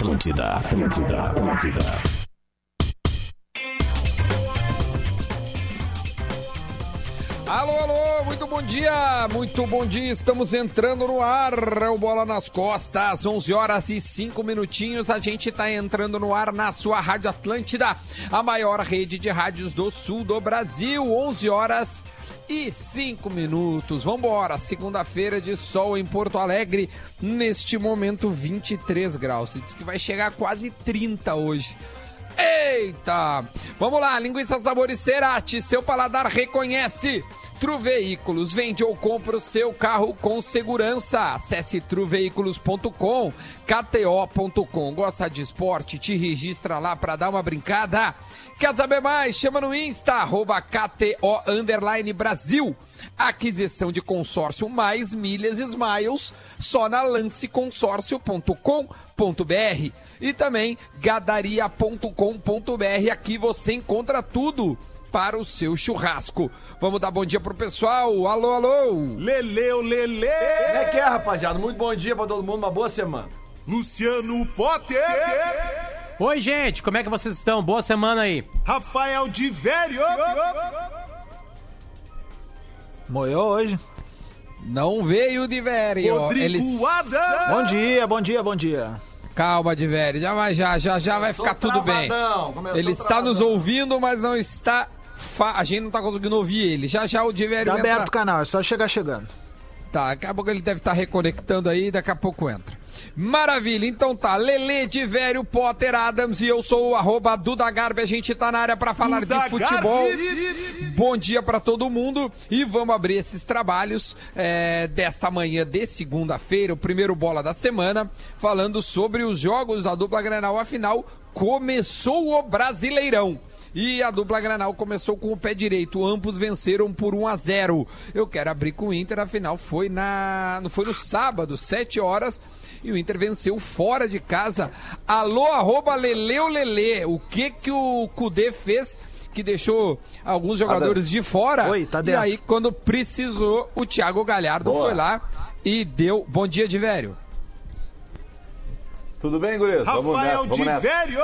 Atlântida, Atlântida, Atlântida. Alô, alô, muito bom dia, muito bom dia, estamos entrando no ar, o Bola nas Costas, 11 horas e 5 minutinhos, a gente tá entrando no ar na sua Rádio Atlântida, a maior rede de rádios do sul do Brasil, 11 horas e 5 minutos, vambora, segunda-feira de sol em Porto Alegre, neste momento 23 graus, diz que vai chegar a quase 30 hoje. Eita! Vamos lá, linguiça sabores Cerati, seu paladar reconhece. Tru Veículos, vende ou compra o seu carro com segurança. Acesse truveículos.com, kto.com. Gosta de esporte? Te registra lá para dar uma brincada. Quer saber mais? Chama no Insta, arroba KTO Brasil. Aquisição de consórcio mais milhas Smiles, só na lanceconsórcio.com.br. E também gadaria.com.br. Aqui você encontra tudo para o seu churrasco. Vamos dar bom dia pro pessoal. Alô, alô. Leleu, Lele! Como é que é, rapaziada? Muito bom dia pra todo mundo, uma boa semana. Luciano Potter! Oi, gente, como é que vocês estão? Boa semana aí. Rafael de Velho! Moiou hoje. Não veio de velho. Rodrigo Eles... Adams! Bom dia, bom dia, bom dia. Calma, de velho. Já vai, já, já, já vai ficar tudo bem. travadão, Ele está travadão. nos ouvindo, mas não está. Fa- A gente não está conseguindo ouvir ele. Já, já o de velho Tá entra- aberto o canal, é só chegar chegando. Tá, daqui a pouco ele deve estar reconectando aí, daqui a pouco entra. Maravilha, então tá, Lele de Velho, Potter Adams e eu sou o arroba Duda Garbi, a gente tá na área pra falar Duda de futebol. Garbi. Bom dia pra todo mundo e vamos abrir esses trabalhos é, desta manhã de segunda-feira, o primeiro bola da semana, falando sobre os jogos da dupla Granal, afinal, começou o Brasileirão. E a dupla Granal começou com o pé direito. Ambos venceram por 1 a 0. Eu quero abrir com o Inter, afinal foi na foi no sábado, 7 horas, e o Inter venceu fora de casa. Alô arroba Leleu Lele. O que que o Cudê fez que deixou alguns jogadores de fora? Oi, tá e aí quando precisou, o Thiago Galhardo foi lá e deu bom dia de velho. Tudo bem, guris? Vamos nessa, Rafael vamos de nessa. Velho!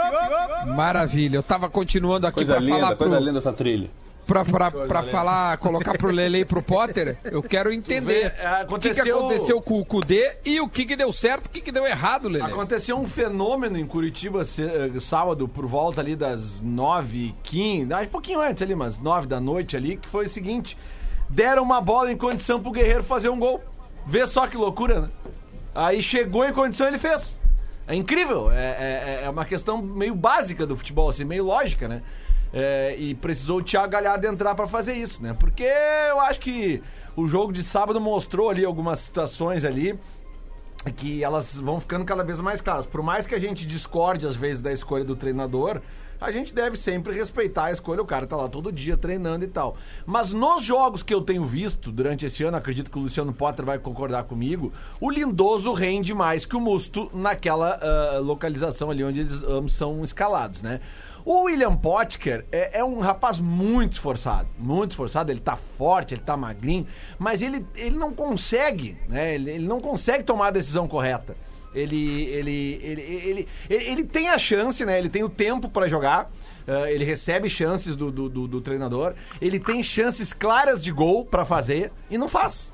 Maravilha. Eu tava continuando aqui Coisa pra linda, falar coisa pro linda essa trilha. pra, pra, pra falar, colocar pro Lele e pro Potter, eu quero entender vê, é, o que, que aconteceu- aconteceu com o Kudê e o que, que deu certo, o que, que deu errado, Lele. Aconteceu um fenômeno em Curitiba eh, sábado, por volta ali das 9h15, ah, um pouquinho antes ali, mas 9 da noite ali, que foi o seguinte: deram uma bola em condição pro Guerreiro fazer um gol. Vê só que loucura, né? Aí chegou em condição ele fez. É incrível, é, é- é uma questão meio básica do futebol, assim, meio lógica, né? É, e precisou o Thiago Galhardo entrar pra fazer isso, né? Porque eu acho que o jogo de sábado mostrou ali algumas situações ali que elas vão ficando cada vez mais claras. Por mais que a gente discorde às vezes da escolha do treinador, a gente deve sempre respeitar a escolha. O cara tá lá todo dia treinando e tal. Mas nos jogos que eu tenho visto durante esse ano, acredito que o Luciano Potter vai concordar comigo, o Lindoso rende mais que o Musto naquela ah, localização ali onde eles ambos são escalados, né? O William Potker é, é um rapaz muito esforçado, muito esforçado, ele tá forte, ele tá magrinho, mas ele, ele não consegue, né? Ele, ele não consegue tomar a decisão correta. Ele, ele, ele, ele, ele, ele tem a chance, né? Ele tem o tempo pra jogar. eh, ele recebe chances do, do, do- do treinador. Ele tem chances claras de gol pra fazer e não faz.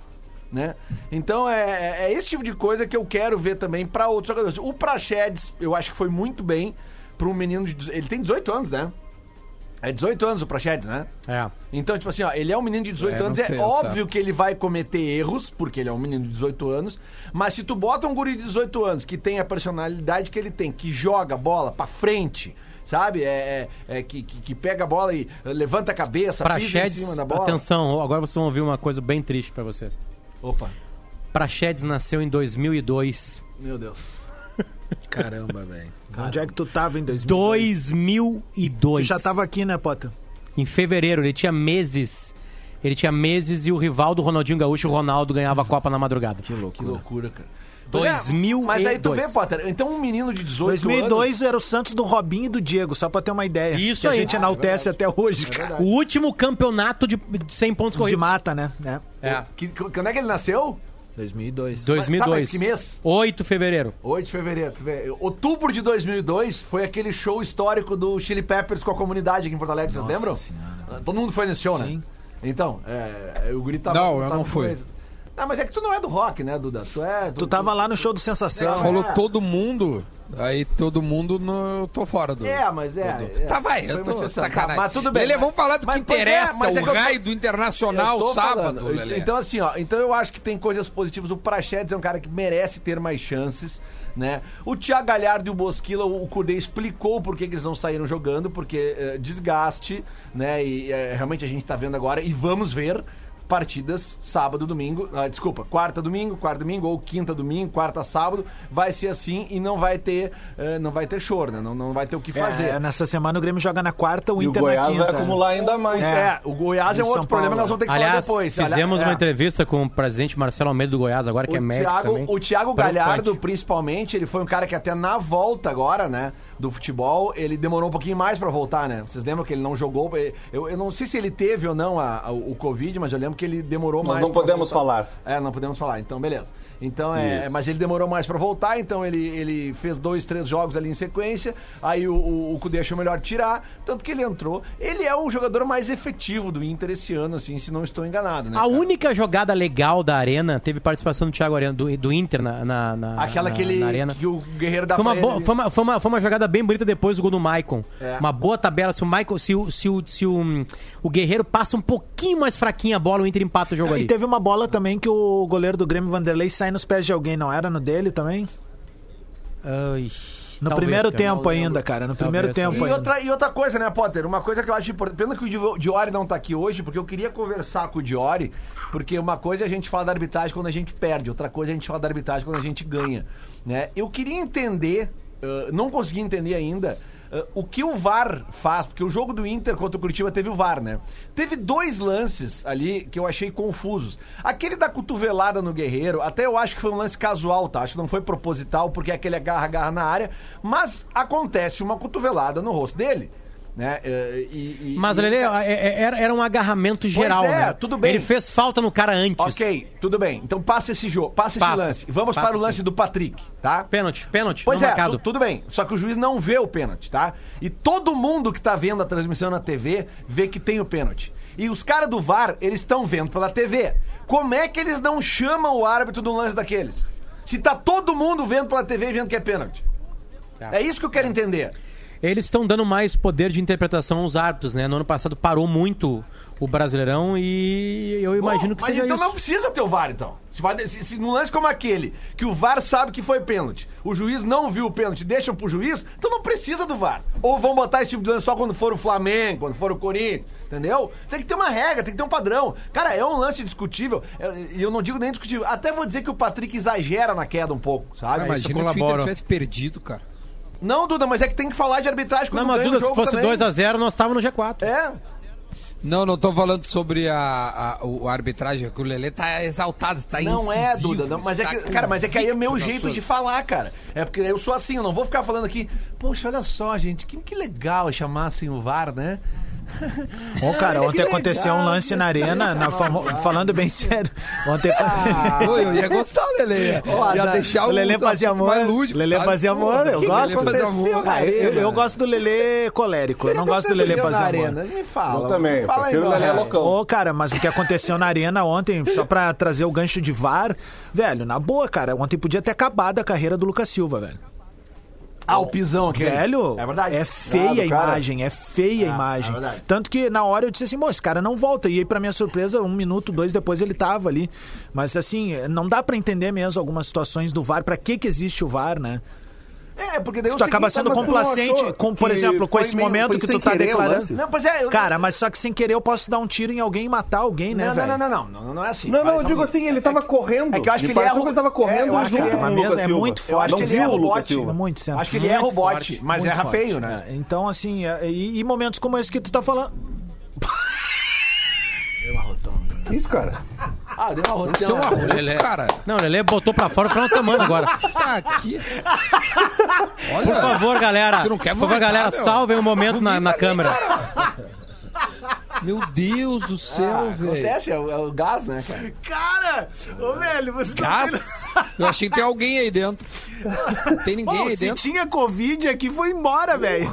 Né? Então é, é- é esse tipo de coisa que eu quero ver também pra outros jogadores. O Praxedes, eu acho que foi muito bem pra um menino de. Ele tem 18 anos, né? É 18 anos o Praxedes, né? É. Então, tipo assim, ó, ele é um menino de 18 É, anos, sei, é óbvio que ele vai cometer erros, porque ele é um menino de 18 anos, mas se tu bota um guri de 18 anos que tem a personalidade que ele tem, que joga bola pra frente, sabe? É, é- é que, que, que pega a bola e levanta a cabeça, pisa em cima da bola. atenção, agora vocês vão ouvir uma coisa bem triste pra vocês. Opa, Praxedes nasceu em 2002. meu Deus. Caramba, velho. Onde é que tu tava em 2002? 2002. Tu já tava aqui, né, Potter? Em fevereiro, ele tinha meses. Ele tinha meses e o rival do Ronaldinho Gaúcho, o Ronaldo, ganhava a Copa na madrugada. Que Que loucura. loucura, cara. 2002. Mas aí tu vê, Potter, então um menino de 18 2002 anos... era o Santos do Robinho e do Diego, só pra ter uma ideia. Isso que aí. a gente enaltece até hoje, cara. O último campeonato de de 100 pontos De corridos. mata, né? É. É. Que, quando é que ele nasceu? 2002. 2002. Tá, mas que mês? 8 de fevereiro. 8 de fevereiro. Outubro de 2002 foi aquele show histórico do Chili Peppers com a comunidade aqui em Porto Alegre, vocês Nossa lembram? Senhora. Todo mundo foi nesse show, né? Sim. Então, é, o Guri tava... Não, eu tava não fui. Não, mas é que tu não é do rock, né, Duda? Tu é... Tu tava lá no show do Sensação. Falou É. todo mundo, aí todo mundo, no, eu tô fora do... É, mas é... do- é. Tá, vai, eu tô exceção. sacanagem. Tá, mas tudo bem. Lelê, mas- vamos falar do que é, interessa, é o eu tô- raio do Internacional, Eu sábado, falando. Lelê. Então, assim, ó, então eu acho que tem coisas positivas. O Prachedes é um cara que merece ter mais chances, né? O Thiago Galhardo e o Bosquila, o Cudê explicou por que, que eles não saíram jogando, porque eh, desgaste, né? E eh, realmente a gente tá vendo agora, e vamos ver partidas sábado, domingo, ah, desculpa, quarta, domingo, quarta, domingo, ou quinta, domingo, quarta, sábado, vai ser assim e não vai ter, eh, não vai ter choro, né? Não, não vai ter o que fazer. É, nessa semana o Grêmio joga na quarta, o E o Inter Goiás na quinta. vai acumular ainda mais. É, o Goiás é um outro problema, nós vamos ter que falar Aliás, depois. fizemos Aliás, uma é. entrevista com o presidente Marcelo Almeida do Goiás, agora que é o médico Thiago, também. o Thiago. Galhardo, principalmente, ele foi um cara que até na volta agora, né, do futebol, ele demorou um pouquinho mais pra voltar, né? Vocês lembram que ele não jogou? Eu, eu não sei se ele teve ou não a- a- o Covid, mas eu lembro que ele demorou Nós mais. não podemos voltar. falar. É, não podemos falar. Então, beleza. Então, é, Isso. mas ele demorou mais pra voltar, então ele, ele fez dois, três jogos ali em sequência. Aí o, o, o Cudê achou melhor tirar, tanto que ele entrou. Ele é o jogador mais efetivo do Inter esse ano, assim, se não estou enganado, né? A cara? única jogada legal da Arena teve participação do Thiago Arena, do, do Inter na, na, na- Aquela na- que ele. na Arena. que o Guerreiro dá Foi uma, boa, ele. foi, uma, foi, uma, foi uma jogada bem bonita depois do gol do Maicon. É. Uma boa tabela. Se o Maicon, se o, se o, se o, o Guerreiro passa um pouquinho mais fraquinho a bola, o Inter empata o jogo E ali. teve uma bola também que o goleiro do Grêmio Vanderlei sai nos pés de alguém, não era no dele também? Ai, No talvez, primeiro cara. tempo ainda, cara. No primeiro Talvez, tempo E ainda. outra, e outra coisa, né, Potter? Uma coisa que eu acho importante. Pena que o Di- Diori não tá aqui hoje, porque eu queria conversar com o Diori, porque uma coisa é a gente falar da arbitragem quando a gente perde, outra coisa é a gente falar da arbitragem quando a gente ganha. Né? Eu queria entender, ãh, não consegui entender ainda. Ãh, o que o VAR faz, porque o jogo do Inter contra o Curitiba teve o VAR, né? Teve dois lances ali que eu achei confusos. Aquele da cotovelada no Guerreiro, até eu acho que foi um lance casual, tá? Acho que não foi proposital, porque é aquele agarra-agarra na área, mas acontece uma cotovelada no rosto dele, né? Eh, E, e- Mas, Lele, era, era um agarramento geral, é, né? tudo bem. Ele fez falta no cara antes. Ok, tudo bem. Então passa esse jogo, passa, Passa. esse lance. Vamos Passa para o lance sim. do Patrick, tá? Pênalti, pênalti. Pois é, marcado. tu- tudo bem. Só que o juiz não vê o pênalti, tá? E todo mundo que tá vendo a transmissão na TV vê que tem o pênalti. E os caras do VAR, eles estão vendo pela TV. Como é que eles não chamam o árbitro do lance daqueles? Se tá todo mundo vendo pela TV e vendo que é pênalti. Tá. É isso que eu quero entender. Eles estão dando mais poder de interpretação aos árbitros, né? No ano passado parou muito o Brasileirão e eu imagino Bom, que mas seja então isso. não precisa ter o VAR, então. Se, vai, se, se num lance como aquele, que o VAR sabe que foi pênalti, o juiz não viu o pênalti, deixam pro juiz, então não precisa do VAR. Ou vão botar esse tipo de lance só quando for o Flamengo, quando for o Corinthians, entendeu? Tem que ter uma regra, tem que ter um padrão. Cara, é um lance discutível, é, e eu não digo nem discutível, até vou dizer que o Patrick exagera na queda um pouco, sabe? Ah, Imagina se o colabora. Inter tivesse perdido, cara. Não, Duda, mas é que tem que falar de arbitragem quando Não, mas Duda, se fosse também. 2x0, nós estávamos no G4. É, Não, não tô falando sobre a, a, o- a arbitragem, que o Lelê tá exaltado, tá Não é, Duda. Não, mas é que, cara, mas é que aí é meu jeito de falar, cara. É porque eu sou assim, eu não vou ficar falando aqui. Poxa, olha só, gente, que, que legal chamassem o VAR, né? Ô, cara, ontem legal, aconteceu um lance na arena, na famo- falando bem sério. Ontem. Oi, eu ia gostar, Lelê. ia deixar o fazia assuntos amor. Lelê sabe? fazia amor, eu gosto. Lelê fazia amor? Ah, eu, eu gosto do Lelê colérico, eu não gosto do Lelê fazer fazer amor. Me fala. Eu também, eu fala prefiro o Lelê. loucão. Ô, cara, mas o que aconteceu na arena ontem, só pra trazer o gancho de VAR, velho, na boa, cara, ontem podia ter acabado a carreira do Lucas Silva, velho. Ah, o pisão aqui. Velho, É verdade. é feia Ah, a cara. imagem, é feia a É, imagem. é. Tanto que na hora eu disse assim, pô, esse cara não volta. E aí, pra minha surpresa, um minuto, dois depois ele tava ali. Mas assim, não dá pra entender mesmo algumas situações do VAR. Pra que que existe o VAR, né? É, porque daí o Tu acaba sendo complacente, com, por que exemplo, com esse meio- momento que tu tá querer declarando. Não, pois é. Eu... Cara, mas só que sem querer eu posso dar um tiro em alguém e matar alguém, né, não, não, não, não, não, não, não é assim. Não, não, eu digo um assim, ele tava correndo. É que eu acho que ele pareceu erra que o- ele tava É, correndo eu acho que junto ele- com o Lucas é muito Eu acho forte. que ele bote. Silva. Muito certo. Acho que ele erra o bote, forte, mas erra forte, feio, né? é. Então, assim, é, e, e momentos como esse que tu tá falando. Isso, cara. Ah, deu uma Isso é uma rotina. roupa, cara. Não, o Lelê botou pra fora o final de semana agora. Tá aqui. Por favor, galera. Tu não quer Por favor, galera, salvem um momento na, na câmera. Meu Deus do céu, velho. Acontece, é o, é o gás, né, cara? Cara, ô velho, você tem- Gás? Eu achei que tem alguém aí dentro. Não tem ninguém Bom, aí se dentro. tinha Covid aqui, foi embora, velho.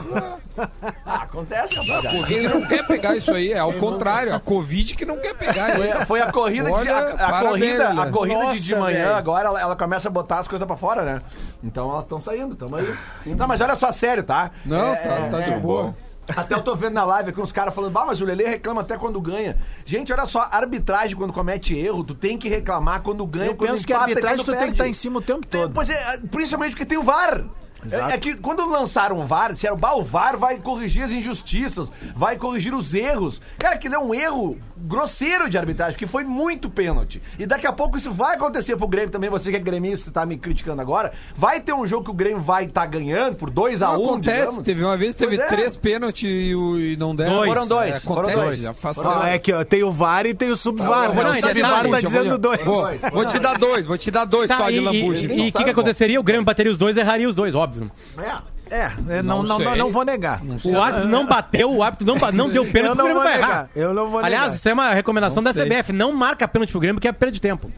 Ah, acontece, A rapaziada. Covid não quer pegar isso aí, é ao contrário, a Covid que não quer pegar. Foi, a- foi a corrida de, Olha, a, a parabéns, corrida, a corrida de, de Nossa, manhã velho. agora ela, ela começa a botar as coisas pra fora, né? Então elas estão saindo, tamo aí. Não, mas olha só, sério, tá? Não, É, tá, tá de é, boa. Até eu tô vendo na live aqui uns caras falando, bah, mas o Lelê reclama até quando ganha. Gente, olha só, arbitragem quando comete erro, tu tem que reclamar quando ganha, Eu quando penso que a arbitragem tu tem que perde. estar em cima o tempo Tem- todo. Pois é, principalmente porque tem o VAR. É, é que quando lançaram o VAR, disseram, bah, o VAR vai corrigir as injustiças, vai corrigir os erros. Cara, aquilo é um erro grosseiro de arbitragem, que foi muito pênalti. E daqui a pouco isso vai acontecer pro Grêmio também, você que é gremista e tá me criticando agora. Vai ter um jogo que o Grêmio vai estar ganhando por 2 a 1 Não, um, acontece, digamos. teve uma vez, teve é. três pênaltis e, e não deram. Dois. Foram dois, É, foram acontece, dois. Foram tempo. Ó, é que ó, tem o VAR e tem o sub-VAR. Não, né? O ainda sub-VAR tá dizendo vou- dois. Vou, vou te dar dois, vou te dar dois Tá, só e de lambuja. e- e o que, que aconteceria? O Grêmio bateria os dois e erraria os dois, óbvio. É. É, é, não, Não não, não, vou negar. O árbitro não bateu, o árbitro não, não deu pênalti não Grêmio vai negar. errar. Eu não vou Aliás, negar. isso é uma recomendação Não da sei. CBF. Não marca pênalti pro Grêmio, porque é perda de tempo.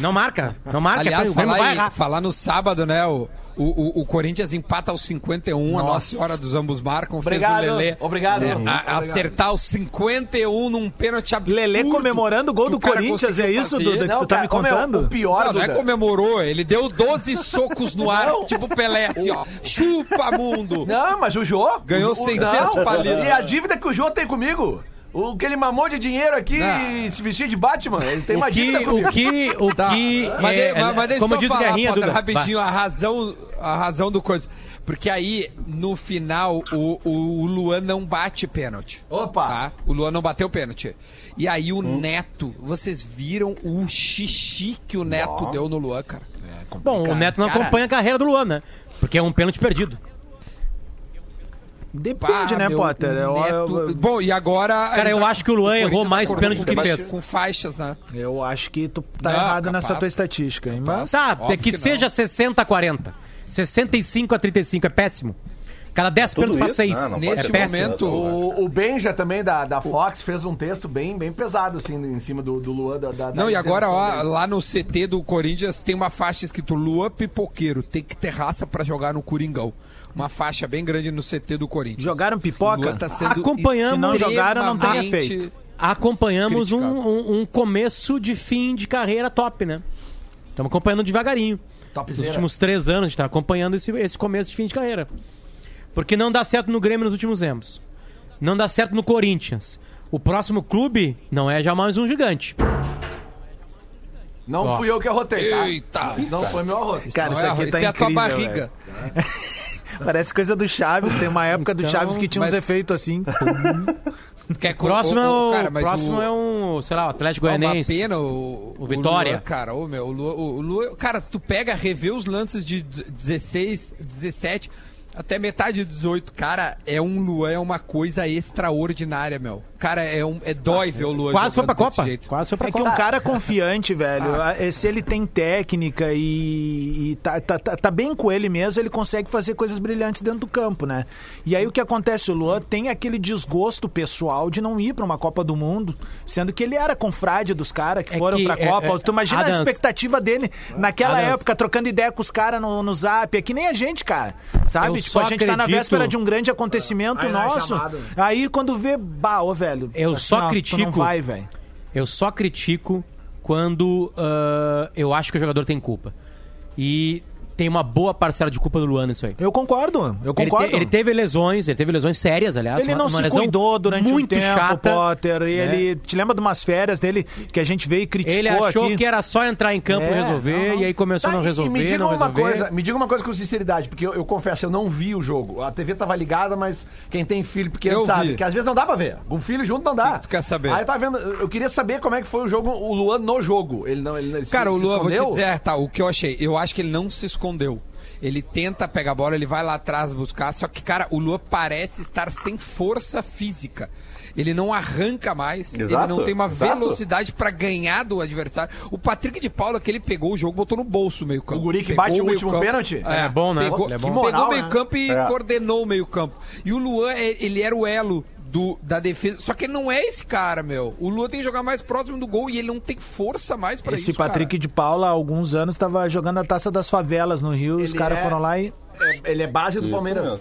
Não marca. Não marca. Aliás, o Grêmio falar, vai errar. falar no sábado, né? O, o, o- o Corinthians empata aos 51, a Nossa Nossa. Senhora dos Ambos marcam, Obrigado, fez o Lelê. obrigado. né, a- acertar os 51 num pênalti absurdo. Lelê comemorando o gol do Corinthians, é isso. Duda, que tu tá cara, me contando? o pior, Não, não é comemorou, ele deu 12 socos no ar, Não. tipo Pelé, assim, ó. Chupa, mundo! Não, mas o Jô. Ganhou o, 600 não, palitos. E a dívida que o Jô tem comigo? O que ele mamou de dinheiro aqui Não. e se vestir de Batman. Ele tem uma O dívida que, comigo. o que, o Tá. que, mas, é, mas, mas deixa como eu diz o falar, Guerrinha, Potter, rapidinho, a razão, a razão do coisa. Porque aí, no final, o, o Luan não bate pênalti. Opa! Tá? O Luan não bateu pênalti. E aí o Neto, vocês viram o xixi que o Neto deu no Luan, cara? Bom, o Neto não Cara- acompanha a carreira do Luan, né? Porque é um pênalti perdido. Depende, Pá, né, Potter? o Eu, Neto- eu- Bom, e agora... Cara, eu acho que o Luan errou mais tá pênalti do que fez. Com faixas, né? eu acho que tu tá Não, errado nessa capaz. tua estatística, hein? Mas... Tá, Óbvio é que, que seja 60 a 40. 65 a 35 é péssimo. Cada 10 Tudo pênaltis faz isso? 6. Não, não Neste é péssimo. momento... O, o Benja também da, da Fox fez um texto bem, bem pesado, assim, em cima do, do Luan. Da, da- da Não, e agora, ó, lá no CT do Corinthians tem uma faixa escrito Lua Pipoqueiro. Tem que ter raça pra jogar no Coringão. Uma faixa bem grande no CT do Corinthians. Jogaram pipoca? Tá sendo Acompanhamos- Se não jogaram, não tenha extremamente- feito. Acompanhamos um, um- um começo de fim de carreira top, né? Estamos acompanhando devagarinho. Nos Topzera. últimos três anos a gente tá acompanhando esse, esse começo de fim de carreira. Porque não dá certo no Grêmio nos últimos anos. Não dá certo no Corinthians. O próximo clube não é já mais um gigante. Não Ó. fui eu que arrotei, tá? Eita! Não foi meu arroto. Cara, isso é, aqui tá é a tua incrível, barriga. Parece coisa do Chaves. Tem uma época do Então, Chaves que tinha uns mas- efeitos assim. Quer co- Próximo, o- é, o- o, cara, mas próximo o- é um, sei lá, o Atlético Ah, Uma Goianiense. pena o, O Vitória. Luan, cara, ô, meu, o Luan, o Luan- cara, se tu pega, revê os lances de 16, 17, até metade de 18, cara, é um Luan, é uma coisa extraordinária, meu. Cara, é, um, é dói ver o Luan Quase foi pra Copa. jeito. Quase foi pra É que Copa. um cara confiante, velho, a- eh, se ele tem técnica e, e tá, tá, tá- tá bem com ele mesmo, ele consegue fazer coisas brilhantes dentro do campo, né? E aí o que acontece? O Luan tem aquele desgosto pessoal de não ir pra uma Copa do Mundo, sendo que ele era confrade dos caras que É foram que, pra é, Copa. é, tu imagina a Adams. expectativa dele naquela Adams. época, trocando ideia com os caras no, no zap. É que nem a gente, cara. Sabe? Eu tipo, só a gente tá na acredito- véspera de um grande acontecimento é nosso. Aí quando vê, bah, ô, velho. Eu assim, só ó, critico- vai, velho. Eu só critico quando ah, eu acho que o jogador tem culpa. E tem uma boa parcela de culpa do Luan nisso aí. Eu concordo, eu Ele, concordo. te- ele teve lesões, ele teve lesões sérias, aliás. Ele uma- não uma se cuidou durante muito um tempo, chata. Potter. E né? ele te lembra de umas férias dele que a gente veio e criticou Ele achou aqui. que era só entrar em campo e É, resolver, não, não. e aí começou Tá, a não e- resolver, e me diga não uma resolver. coisa, me diga uma coisa com sinceridade, porque eu, eu confesso, eu não vi o jogo. A TV tava ligada, mas quem tem filho pequeno Eu sabe vi. que às vezes não dá pra ver. Com filho junto não dá. tu quer saber? Aí eu tava vendo, eu queria saber como é que foi o jogo, o Luan no jogo. Ele não, ele, ele se- Cara, o se Luan, vou te dizer, tá, o que eu achei, eu acho que ele não se escondeu. Ele tenta pegar a bola, ele vai lá atrás buscar, só que, cara, o Luan parece estar sem força física. Ele não arranca mais, ele Exato, não tem uma exato. velocidade pra ganhar do adversário. O Patrick de Paula, que ele pegou o jogo, botou no bolso o meio campo. O guri que Pegou bate o meio último campo. pênalti? É, É bom, né? Pegou, Ele é bom. pegou Que moral, o meio né? campo e É. coordenou o meio campo. E o Luan, é- ele era o elo do, da defesa. Só que ele não é esse cara, meu. O Lua tem que jogar mais próximo do gol e ele não tem força mais pra Esse isso. Patrick cara. de Paula, há alguns anos, estava jogando a taça das favelas no Rio. os Ele caras é- foram lá e. É, ele é base do Isso Palmeiras. mesmo.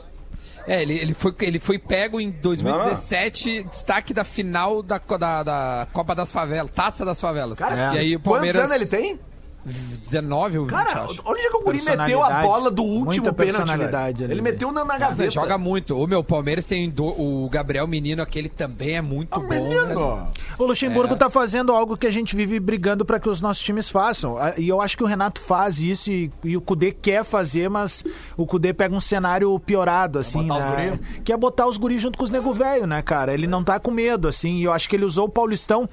É, ele, ele, foi, ele foi pego em 2017, destaque da final da, da, da Copa das Favelas, Taça das Favelas. Cara, e aí o quantos Palmeiras. anos ele tem? 19 ou 20, Cara, acho. onde é que o Guri meteu a bola do último pênalti, ali, Ele meteu na, na Ele gaveta. joga muito. O meu Palmeiras tem do- o Gabriel Menino, aquele também é muito Ah, bom. menino! O Luxemburgo É. tá fazendo algo que a gente vive brigando para que os nossos times façam. E eu acho que o Renato faz isso e, e o Cudê quer fazer, mas o Cudê pega um cenário piorado, assim, né? guri? Que é botar os guris junto com os nego velho, né, cara? Ele não tá com medo, assim, e eu acho que ele usou o Paulistão.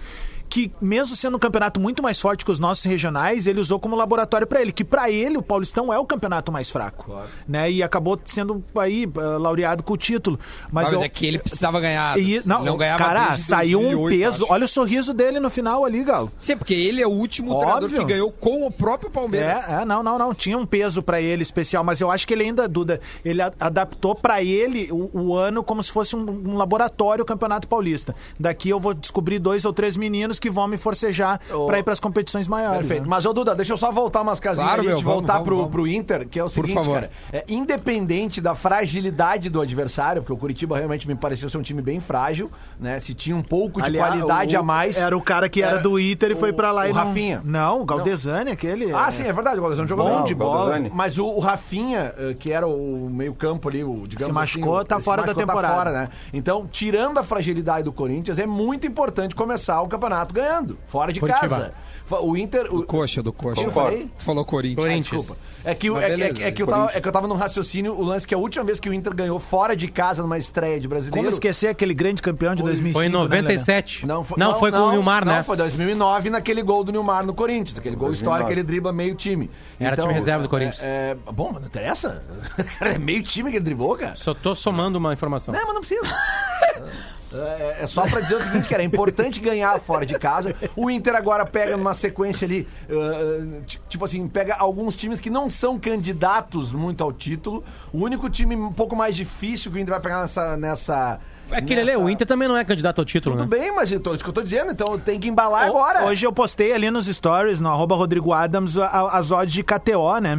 Que mesmo sendo um campeonato muito mais forte que os nossos regionais, ele usou como laboratório para ele, que para ele o Paulistão é o campeonato mais fraco, né? E acabou sendo aí ah, laureado com o título. Mas Mas eu, é que ele precisava ganhar. e, não, não ganhava cara, saiu um 2008, peso. acho. Olha o sorriso dele no final ali, Galo. Sim, porque ele é o último Óbvio. treinador que ganhou com o próprio Palmeiras. É, é, não, não, não. Tinha um peso pra ele especial, mas eu acho que ele ainda, Duda, ele a- adaptou pra ele o, o ano como se fosse um, um laboratório o Campeonato Paulista. Daqui eu vou descobrir dois ou três meninos que vão me forcejar Ô, pra ir pras competições maiores. Perfeito. né? Mas, ô Duda, deixa eu só voltar umas casinhas Claro, ali, meu, de vamos, voltar vamos, pro, vamos. pro Inter, que é o Por seguinte, favor. cara. É, independente da fragilidade do adversário, porque o Curitiba realmente me pareceu ser um time bem frágil, né? Se tinha um pouco de Aliás, qualidade o- a mais. Era o cara que era, Era do Inter e foi o- pra lá o e não... Rafinha. Não, o Galdesani, aquele. Ah, é- sim, é verdade, o Galdesano jogou Bom de o bola. Galdesani. Mas o, o Rafinha, eh, que era o meio-campo ali, o digamos Se machucou, assim, o- tá fora se da machucou, temporada. fora, né? Então, tirando a fragilidade do Corinthians, é muito importante começar o campeonato ganhando, fora de Curitiba. casa. O Inter. O, Do coxa, do coxa. Eu falei? Tu falou Corinthians. Corinthians. Desculpa. É que, é, que- beleza, é que eu tava, é que eu tava num raciocínio, o lance que a última vez que o Inter ganhou fora de casa numa estreia de brasileiro. Como esquecer aquele grande campeão de 2005? Foi em né, Lelé? 97. Não, foi, não, foi com o Nilmar, não, né? foi 2009 naquele gol do Nilmar no Corinthians. Aquele gol histórico que ele dribla meio time. Era time reserva do Corinthians. É, é- bom, mas não interessa. Cara, é meio time que ele driblou, cara. Só tô somando uma informação. Não, mas não precisa. É, é só pra dizer o seguinte, cara, é importante ganhar fora de casa. O Inter agora pega numa sequência ali, uh, ti- tipo assim, pega alguns times que não são candidatos muito ao título. O único time um pouco mais difícil que o Inter vai pegar nessa... nessa É que ele, nessa- o Inter também não é candidato ao título, Tudo né? bem, mas eu tô- isso que eu tô dizendo, então tem que embalar agora. Hoje eu postei ali nos stories, no arroba Rodrigo Adams, a- as odds de KTO, né?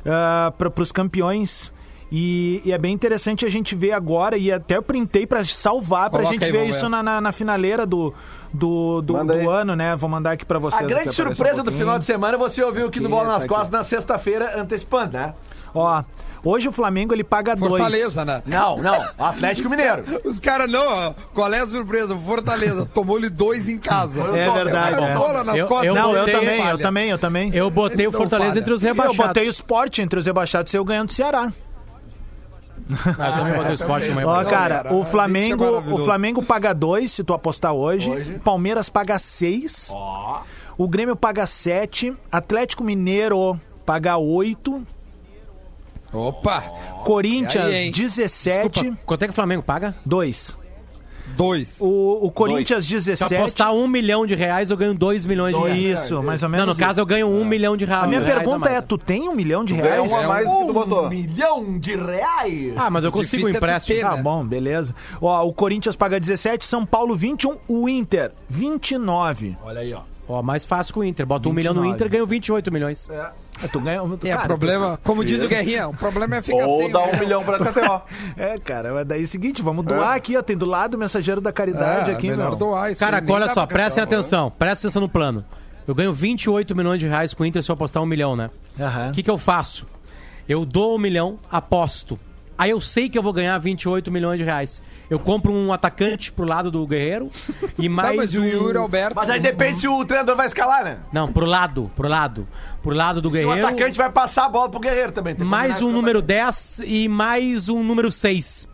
Uh, para os campeões. E, e é bem interessante a gente ver agora, e até eu printei pra salvar, pra Coloca gente aí, ver isso na, na, na finaleira do, do, do, do ano, né? Vou mandar aqui pra vocês. A grande aparece um surpresa do final de semana você ouviu aqui do Aqui, Bola nas tá aqui. Costas na sexta-feira, antecipando, né? Ó, hoje o Flamengo ele paga dois. Fortaleza, né? Não, não, Atlético Mineiro. Os caras não, ó. Qual é a surpresa? O Fortaleza tomou-lhe dois em casa. Eu É tô- verdade, eu- é. Bola nas Eu- costas. eu Não, eu botei- também, eu também, eu também. Eu botei o Não Fortaleza falha. entre os Eu rebaixados. botei o esporte entre os rebaixados e eu ganhando do Ceará. Ah, eu também botei o esporte amanhã. Ó, cara, cara, o Flamengo, é o Flamengo paga dois se tu apostar hoje. Hoje. Palmeiras paga seis. O Grêmio paga sete. Atlético Mineiro paga oito. Opa! Corinthians, E aí, hein? 17. Desculpa, quanto é que o Flamengo paga? Dois. Dois. O, o Corinthians, Se eu 17. apostar um milhão de reais, eu ganho dois milhões de reais. Isso, mais ou menos. Não, no caso, eu ganho um milhão de reais. A minha pergunta é: tu tem um milhão de reais? uma a mais do que tu botou. Um milhão de reais? Ah, mas eu consigo um Difícil é empréstimo. ter, Tá né? bom, beleza. Ó, o Corinthians paga 17, São Paulo 21, o Inter 29. Olha aí, ó. Ó, mais fácil que o Inter. Bota um milhão no 29. Inter, ganho 28 milhões. É, Tu ganha, tu, É, cara, problema, como diz o Guerrinha, o problema é ficar Ou sem. dá né? um milhão pra KTO. tu- É, cara, mas daí é o seguinte, vamos doar aqui, ó. Tem do lado o mensageiro da caridade É, aqui, melhor meu. doar isso. Cara, olha dá só, prestem atenção. Prestem atenção no plano. Eu ganho 28 milhões de reais com o Inter se eu apostar um milhão, né? O que, que eu faço? Eu dou um milhão, aposto. Aí eu sei que eu vou ganhar 28 milhões de reais. Eu compro um atacante pro lado do Guerreiro e Tá, mais mas o um... Yuri Alberto. Mas aí depende se o treinador vai escalar, né? Não, pro lado, pro lado. Pro lado do Se o Guerreiro. atacante vai passar a bola pro Guerreiro também. tem que mais um número 10 e mais um número 6.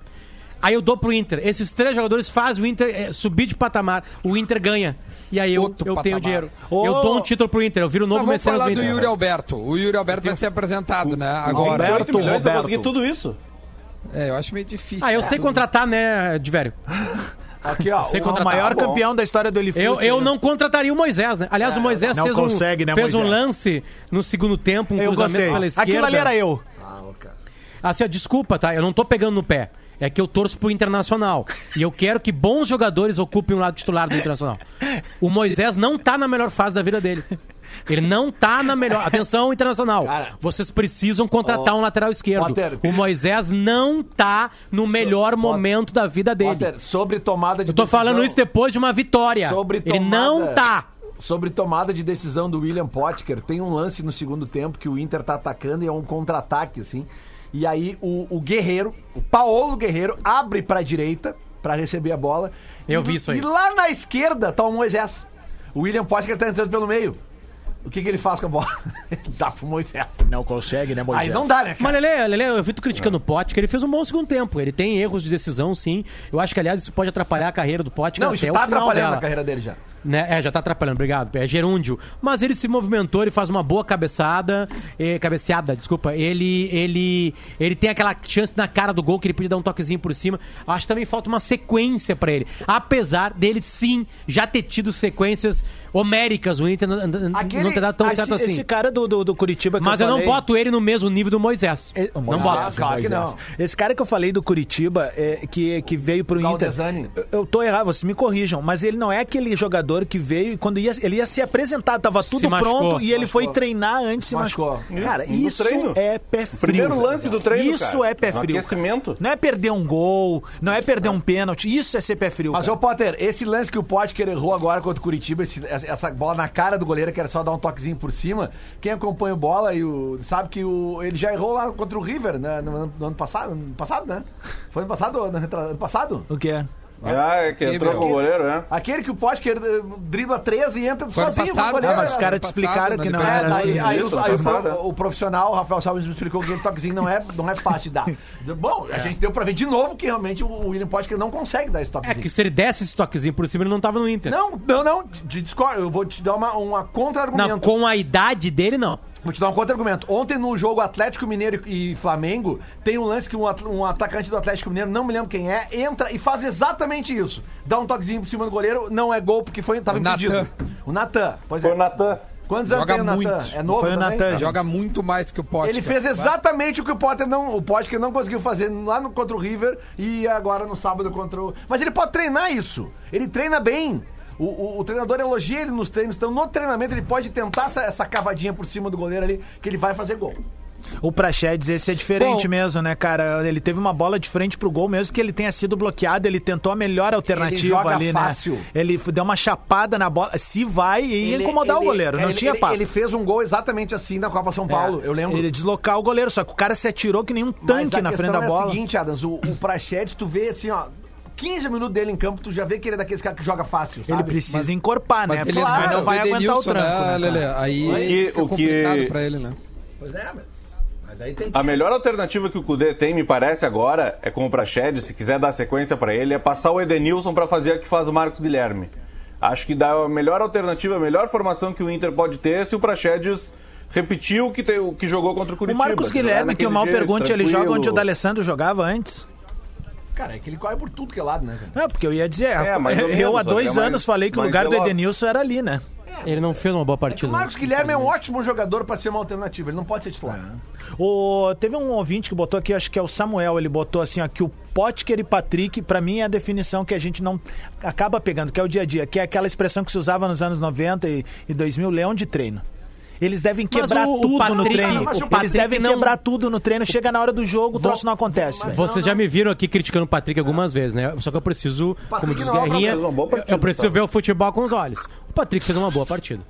Aí eu dou pro Inter. Esses três jogadores fazem o Inter eh, subir de patamar. O Inter ganha. E aí eu, Outro eu tenho dinheiro. Ô! Eu dou um título pro Inter. Eu viro o Mas novo vamos Messias falar do do Inter. Yuri Alberto. O Yuri Alberto vai ser apresentado, né? Agora. Alberto. 8 milhões Roberto. conseguir tudo isso. É, eu acho meio difícil. Ah, eu sei contratar, né, de velho? Aqui, ó. Sei o- O contratar. maior Tá bom. campeão da história do Elifute. Eu, eu né? não contrataria o Moisés, né? Aliás, o Moisés não fez, consegue, um, né, fez um Moisés? lance no segundo tempo, um Eu cruzamento gostei. pela esquerda. Aquilo ali era eu. Assim, ó, desculpa, tá? Eu não tô pegando no pé. É que eu torço pro Internacional. E eu quero que bons jogadores ocupem o lado titular do Internacional. O Moisés não tá na melhor fase da vida dele. Ele não tá na melhor. Atenção, Internacional. Cara, Vocês precisam contratar Ó, um lateral esquerdo. Potter. O Moisés não tá no melhor Potter. momento da vida dele. Potter, sobre tomada de Eu tô falando decisão- isso depois de uma vitória. Sobre Ele tomada- não tá. Sobre tomada de decisão do William Potker, tem um lance no segundo tempo que o Inter tá atacando e é um contra-ataque, assim. E aí o, o Guerreiro, o Paolo Guerreiro, abre pra direita pra receber a bola. Eu E- vi isso aí. E lá na esquerda tá o Moisés. O William Potker tá entrando pelo meio. O que, que ele faz com a bola? dá pro Moisés. Não consegue, né, Moisés? Aí não dá, né, cara? Mas, Lele, Lele, eu vi tu criticando o Pote, que ele fez um bom segundo tempo. Ele tem erros de decisão, sim. Eu acho que, aliás, isso pode atrapalhar a carreira do Pote Não, isso tá atrapalhando dela. a carreira dele já. Né? É, já tá atrapalhando, obrigado. É gerúndio. Mas ele se movimentou, ele faz uma boa cabeçada. eh, cabeceada, desculpa. Ele, ele, ele tem aquela chance na cara do gol que ele podia dar um toquezinho por cima. Acho que também falta uma sequência pra ele. Apesar dele, sim, já ter tido sequências homéricas, o Inter não, não- Aquele- não ter dado tão Ah, certo esse, assim. esse cara do, do, do Curitiba que Mas eu não falei- boto ele no mesmo nível do Moisés. É, o não Moisés, boto. claro que Moisés. não. Esse cara que eu falei do Curitiba, é, que, que veio pro Inter. Galdesani. Eu, eu tô errado, vocês me corrijam, mas ele não é aquele jogador que veio e quando ia, ele ia ser apresentado, tava tudo machucou. pronto e ele Machucou. foi treinar antes se Machucou. machucou. Cara, No isso treino. é pé frio. Primeiro lance do treino, Isso cara. é pé frio. aquecimento. cara. Não é perder um gol, não é perder um pênalti, isso é ser pé frio. Mas, cara. ô Potter, esse lance que o Potker errou agora contra o Curitiba, esse- essa bola na cara do goleiro, que era só dar um toquezinho por cima, quem acompanha o bola e o, sabe que o, ele já errou lá contra o River, né, no, no ano passado, ano passado, né? Foi ano passado ou ano ano passado? O que é? Ah, é que entrou com o goleiro, né? Aquele que o Potker dribla 13 e entra Foi sozinho passado, pro goleiro. Ah, mas os caras te explicaram na que não É, era daí, assim. aí, Isso, o, aí o passado, pro- é. o profissional, o Rafael Salles, me explicou que aquele toquezinho não é, não é fácil de dar. Bom, a gente deu pra ver de novo que realmente o William Potker não consegue dar esse É toquezinho. que se ele desse esse toquezinho por cima, ele não tava no Inter. Não, não, não, de discordo. Eu vou te dar uma, uma Não, contra-argumento. com a idade dele, não. Vou te dar um contra-argumento. Ontem no jogo Atlético Mineiro e Flamengo, tem um lance que um, at- um atacante do Atlético Mineiro, não me lembro quem é, entra e faz exatamente isso. Dá um toquezinho por cima do goleiro, não é gol porque foi, tava O impedido. Natan. O Natan. Pois Foi é. o Natan. Quantos anos Joga tem o Natan? muito. É novo Foi o? Natan, Joga muito mais que o Pote. Ele fez exatamente o que o Potter não, o Potter não conseguiu fazer lá no, contra o River e agora no sábado contra o. Mas ele pode treinar isso. Ele treina bem. O, o- o treinador elogia ele nos treinos. Então, no treinamento, ele pode tentar essa, essa cavadinha por cima do goleiro ali, que ele vai fazer gol. O Praxedes, esse é diferente Bom- mesmo, né, cara? Ele teve uma bola de frente pro gol, mesmo que ele tenha sido bloqueado, ele tentou a melhor alternativa joga ali, fácil. né? Ele deu uma chapada na bola. Se vai, ia incomodar o goleiro, não ele, tinha ele, papo. ele fez um gol exatamente assim na Copa São Paulo, eu lembro. Ele deslocar o goleiro, só que o cara se atirou que nem um Mas tanque a na frente da é bola. o seguinte, Adams, o, o Praxedes, tu vê assim, ó. 15 minutos dele em campo, tu já vê que ele é daqueles caras que joga fácil, sabe? Ele precisa encorpar, né? Mas ele claro, não vai o aguentar o Edenilson, tranco, né, né, Lelê? Aí O que- fica o que- complicado pra ele, né? Pois é, mas. Mas aí tem que. A melhor alternativa que o Cudê tem, me parece agora, é com o Praxedes, se quiser dar sequência pra ele, é passar o Edenilson pra fazer o que faz o Marcos Guilherme. Acho que dá a melhor alternativa, a melhor formação que o Inter pode ter se o Praxedes repetiu o que, te- o que jogou contra o O Curitiba. Marcos jogar Guilherme, que o mal pergunte, ele joga onde o D'Alessandro jogava antes? Cara, é que ele corre por tudo que é lado, né, cara? Não, porque eu ia dizer, É, mais ou eu menos, há dois é mais- anos falei que o mais lugar do veloz. Edenilson era ali, né? Ele não fez uma boa O partida. Marcos né? Guilherme é um ótimo jogador pra ser uma alternativa, ele não pode ser titular. O, teve um ouvinte que botou aqui, acho que é o Samuel, ele botou assim, ó, que o Potker e Patrick, pra mim, é a definição que a gente não acaba pegando, que é o dia a dia, que é aquela expressão que se usava nos anos 90 e, e 2000, leão de treino. Eles devem quebrar o- o tudo no Patrick- treino. o Eles Patrick devem não- quebrar tudo no treino. Chega na hora do jogo, o troço não acontece. Vocês já me viram aqui criticando o Patrick algumas vezes, né? Só que eu preciso, como diz é Guerrinha, partida, eu preciso tá? ver o futebol com os olhos. O Patrick fez uma boa partida.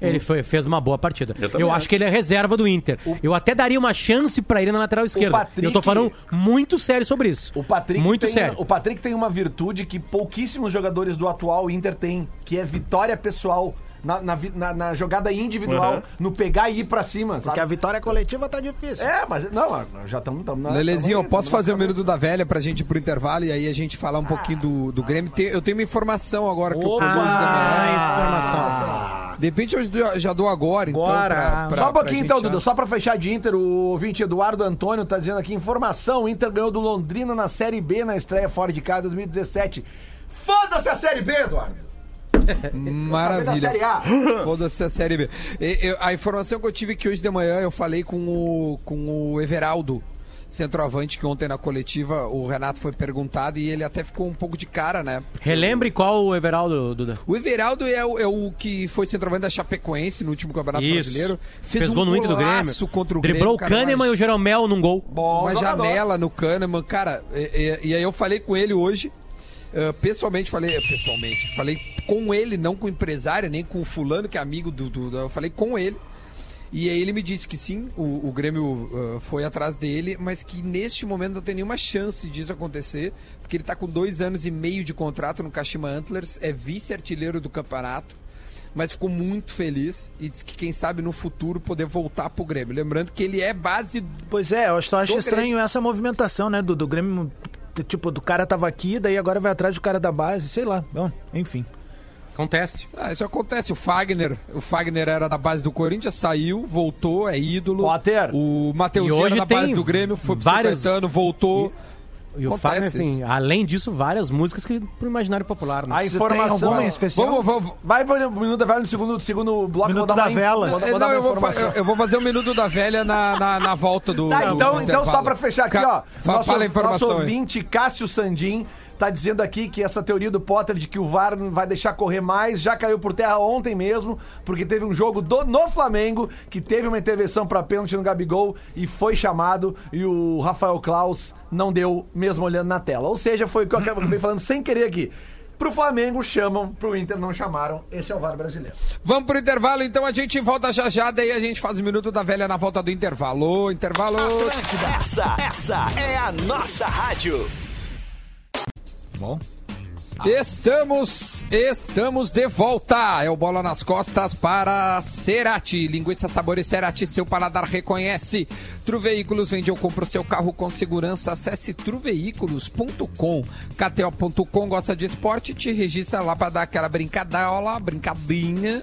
Ele foi, fez uma boa partida. Eu Eu, acho que ele é reserva do Inter. Eu até daria uma chance pra ele na lateral esquerda. Patrick- Eu tô falando muito sério sobre isso. O Patrick, muito tem, sério. o Patrick tem uma virtude que pouquíssimos jogadores do atual Inter têm, que é vitória pessoal. Na, na na- na jogada individual, Uhum. no pegar e ir pra cima, sabe? Porque a vitória coletiva tá difícil. É, mas não, já estamos. Lelezinho, eu posso fazer o minuto da velha pra gente ir pro intervalo e aí a gente falar um pouquinho do, do Grêmio. Tem- eu tenho uma informação agora que eu Opa! da manhã. informação. De repente eu já- dou agora, então. Agora. pra- pra- Só um pouquinho então, Dudu. Só pra fechar de Inter, o ouvinte Eduardo Antônio tá dizendo aqui: informação: o Inter ganhou do Londrina na Série B na estreia fora de casa 2017. Foda-se a Série B, Eduardo! Maravilha. Saber da Foda-se a Série B. E- eu- a informação que eu tive que hoje de manhã eu falei com o, com o Everaldo. centroavante que ontem na coletiva o Renato foi perguntado e ele até ficou um pouco de cara, né? Porque Relembre qual o Everaldo, Duda. O Everaldo é o, é o que foi centroavante da Chapecoense no último Campeonato Isso. Brasileiro. Fez, um gol no Inter do Grêmio. golaço contra o Driblou Grêmio. o Kahneman uma- e o Jeromel num gol. Bom uma janela no Kahneman, cara. E, e- e aí eu falei com ele hoje, eh, pessoalmente, falei, pessoalmente, falei com ele, não com o empresário, nem com o fulano que é amigo do, do- eu falei com ele. E aí ele me disse que sim, o, o Grêmio eh, foi atrás dele, mas que neste momento não tem nenhuma chance disso acontecer, porque ele tá com dois anos e meio de contrato no Kashima Antlers, é vice-artilheiro do campeonato, mas ficou muito feliz e disse que quem sabe no futuro poder voltar pro Grêmio. Lembrando que ele é base Pois é, eu só acho estranho essa movimentação, né, do, do Grêmio. Tipo, do cara tava aqui, daí agora vai atrás do cara da base, sei lá. Bom, enfim. Acontece. Ah, isso acontece. O Fagner, o Fagner era da base do Corinthians, saiu, voltou, é ídolo. Potter. O Matheus E hoje era da base do Grêmio, foi pro São Caetano, voltou. E o Acontece Fagner tem, além disso, várias músicas que pro imaginário popular, né? A informação. tem alguma especial? Vamos, vamos. Vai pro Minuto da Velha no segundo, segundo bloco. Minuto vou dar da uma- Vela. Vou, vou É, dar não, uma eu, vou, eu- vou fazer o minuto da velha na, na, na volta do. Tá, do- então, do então só pra fechar aqui, Ca- ó. nosso, fala a informação. nosso ouvinte, Cássio Sandim, tá dizendo aqui que essa teoria do Potter de que o VAR vai deixar correr mais já caiu por terra ontem mesmo, porque teve um jogo do, no Flamengo que teve uma intervenção pra pênalti no Gabigol e foi chamado e o Rafael Klaus não deu mesmo olhando na tela. Ou seja, foi o que eu acabei falando sem querer aqui. Pro Flamengo chamam, pro Inter não chamaram. Esse é o VAR brasileiro. Vamos pro intervalo, então a gente volta já já, daí a gente faz o minuto da velha na volta do intervalo. Intervalo. Essa, essa é a nossa rádio. Bom. Estamos, estamos de volta. É o Bola nas Costas para Cerati. Linguiça Sabores Cerati, seu paladar reconhece. Truveículos vende ou compra o seu carro com segurança. Acesse truveículos.com. KTO.com gosta de esporte, te registra lá para dar aquela brincadola, brincadinha,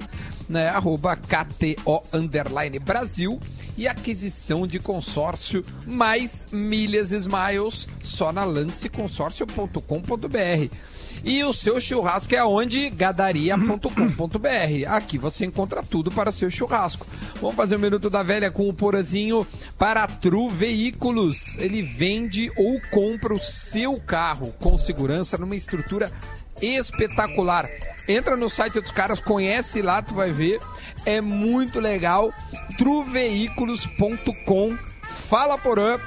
né? Arroba KTO Underline Brasil. E aquisição de consórcio mais milhas Smiles só na lanceconsórcio.com.br. E o seu churrasco é aonde? Gadaria.com.br. Aqui você encontra tudo para seu churrasco. Vamos fazer o minuto da velha com o Porazinho para Tru Veículos. Ele vende ou compra o seu carro com segurança numa estrutura espetacular. Entra no site dos caras, conhece lá, tu vai ver. É muito legal. Truveículos.com. Fala Porã.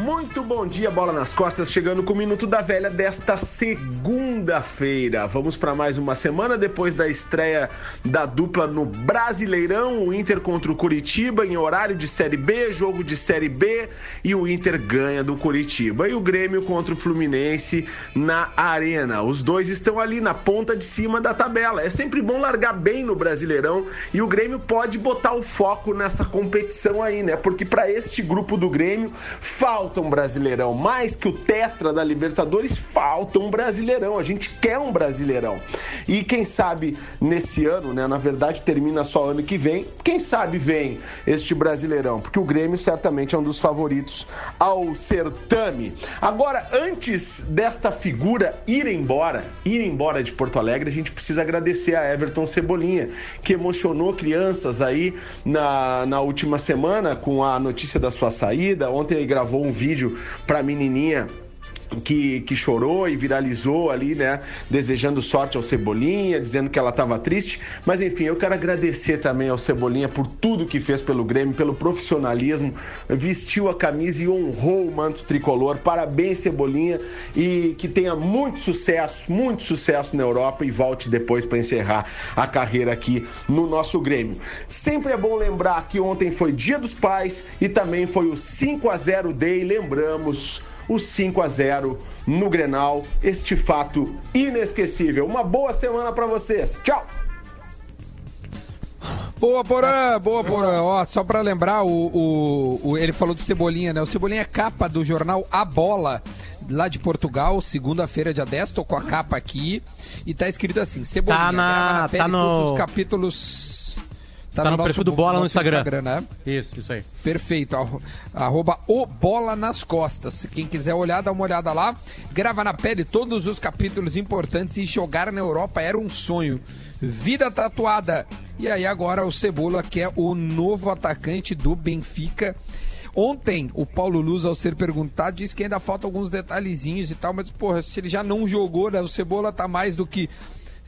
Muito bom dia, bola nas costas, chegando com o Minuto da Velha desta segunda-feira. Vamos para mais uma semana depois da estreia da dupla no Brasileirão, o Inter contra o Curitiba em horário de Série B, jogo de Série B, e o Inter ganha do Curitiba. E o Grêmio contra o Fluminense na Arena. Os dois estão ali na ponta de cima da tabela. É sempre bom largar bem no Brasileirão e o Grêmio pode botar o foco nessa competição aí, né? Porque para este grupo do Grêmio falta um Brasileirão. Mais que o Tetra da Libertadores, falta um Brasileirão. A gente quer um Brasileirão. E quem sabe nesse ano, né? Na verdade, termina só ano que vem. Quem sabe vem este Brasileirão? Porque o Grêmio certamente é um dos favoritos ao certame. Agora, antes desta figura ir embora, ir embora de Porto Alegre, a gente precisa agradecer a Everton Cebolinha, que emocionou crianças aí na, na última semana com a notícia da sua saída. Ontem ele gravou um vídeo pra menininha que, que chorou e viralizou ali, né? Desejando sorte ao Cebolinha, dizendo que ela estava triste. Mas enfim, eu quero agradecer também ao Cebolinha por tudo que fez pelo Grêmio, pelo profissionalismo, vestiu a camisa e honrou o manto tricolor. Parabéns, Cebolinha, e que tenha muito sucesso, muito sucesso na Europa e volte depois para encerrar a carreira aqui no nosso Grêmio. Sempre é bom lembrar que ontem foi Dia dos Pais e também foi o 5 a 0 Day, lembramos o 5 a 0 no Grenal, este fato inesquecível. Uma boa semana para vocês. Tchau. Boa, Porã, boa, Porã. Ó, só pra lembrar, o, o, o- ele falou do Cebolinha, né? O Cebolinha é capa do jornal A Bola, lá de Portugal, segunda-feira, dia 10, tô com a capa aqui, e tá escrito assim, Cebolinha, Tá na- grava tá pele no- todos os capítulos... Tá no perfil do Bola no nosso Instagram. né? Isso, isso aí. Perfeito, arro- arroba o Bola nas Costas. Quem quiser olhar, dá uma olhada lá. Grava na pele todos os capítulos importantes e jogar na Europa era um sonho. Vida tatuada. E aí agora o Cebola, que é o novo atacante do Benfica. Ontem, o Paulo Luz, ao ser perguntado, disse que ainda falta alguns detalhezinhos e tal, mas, porra, se ele já não jogou, né? O Cebola tá mais do que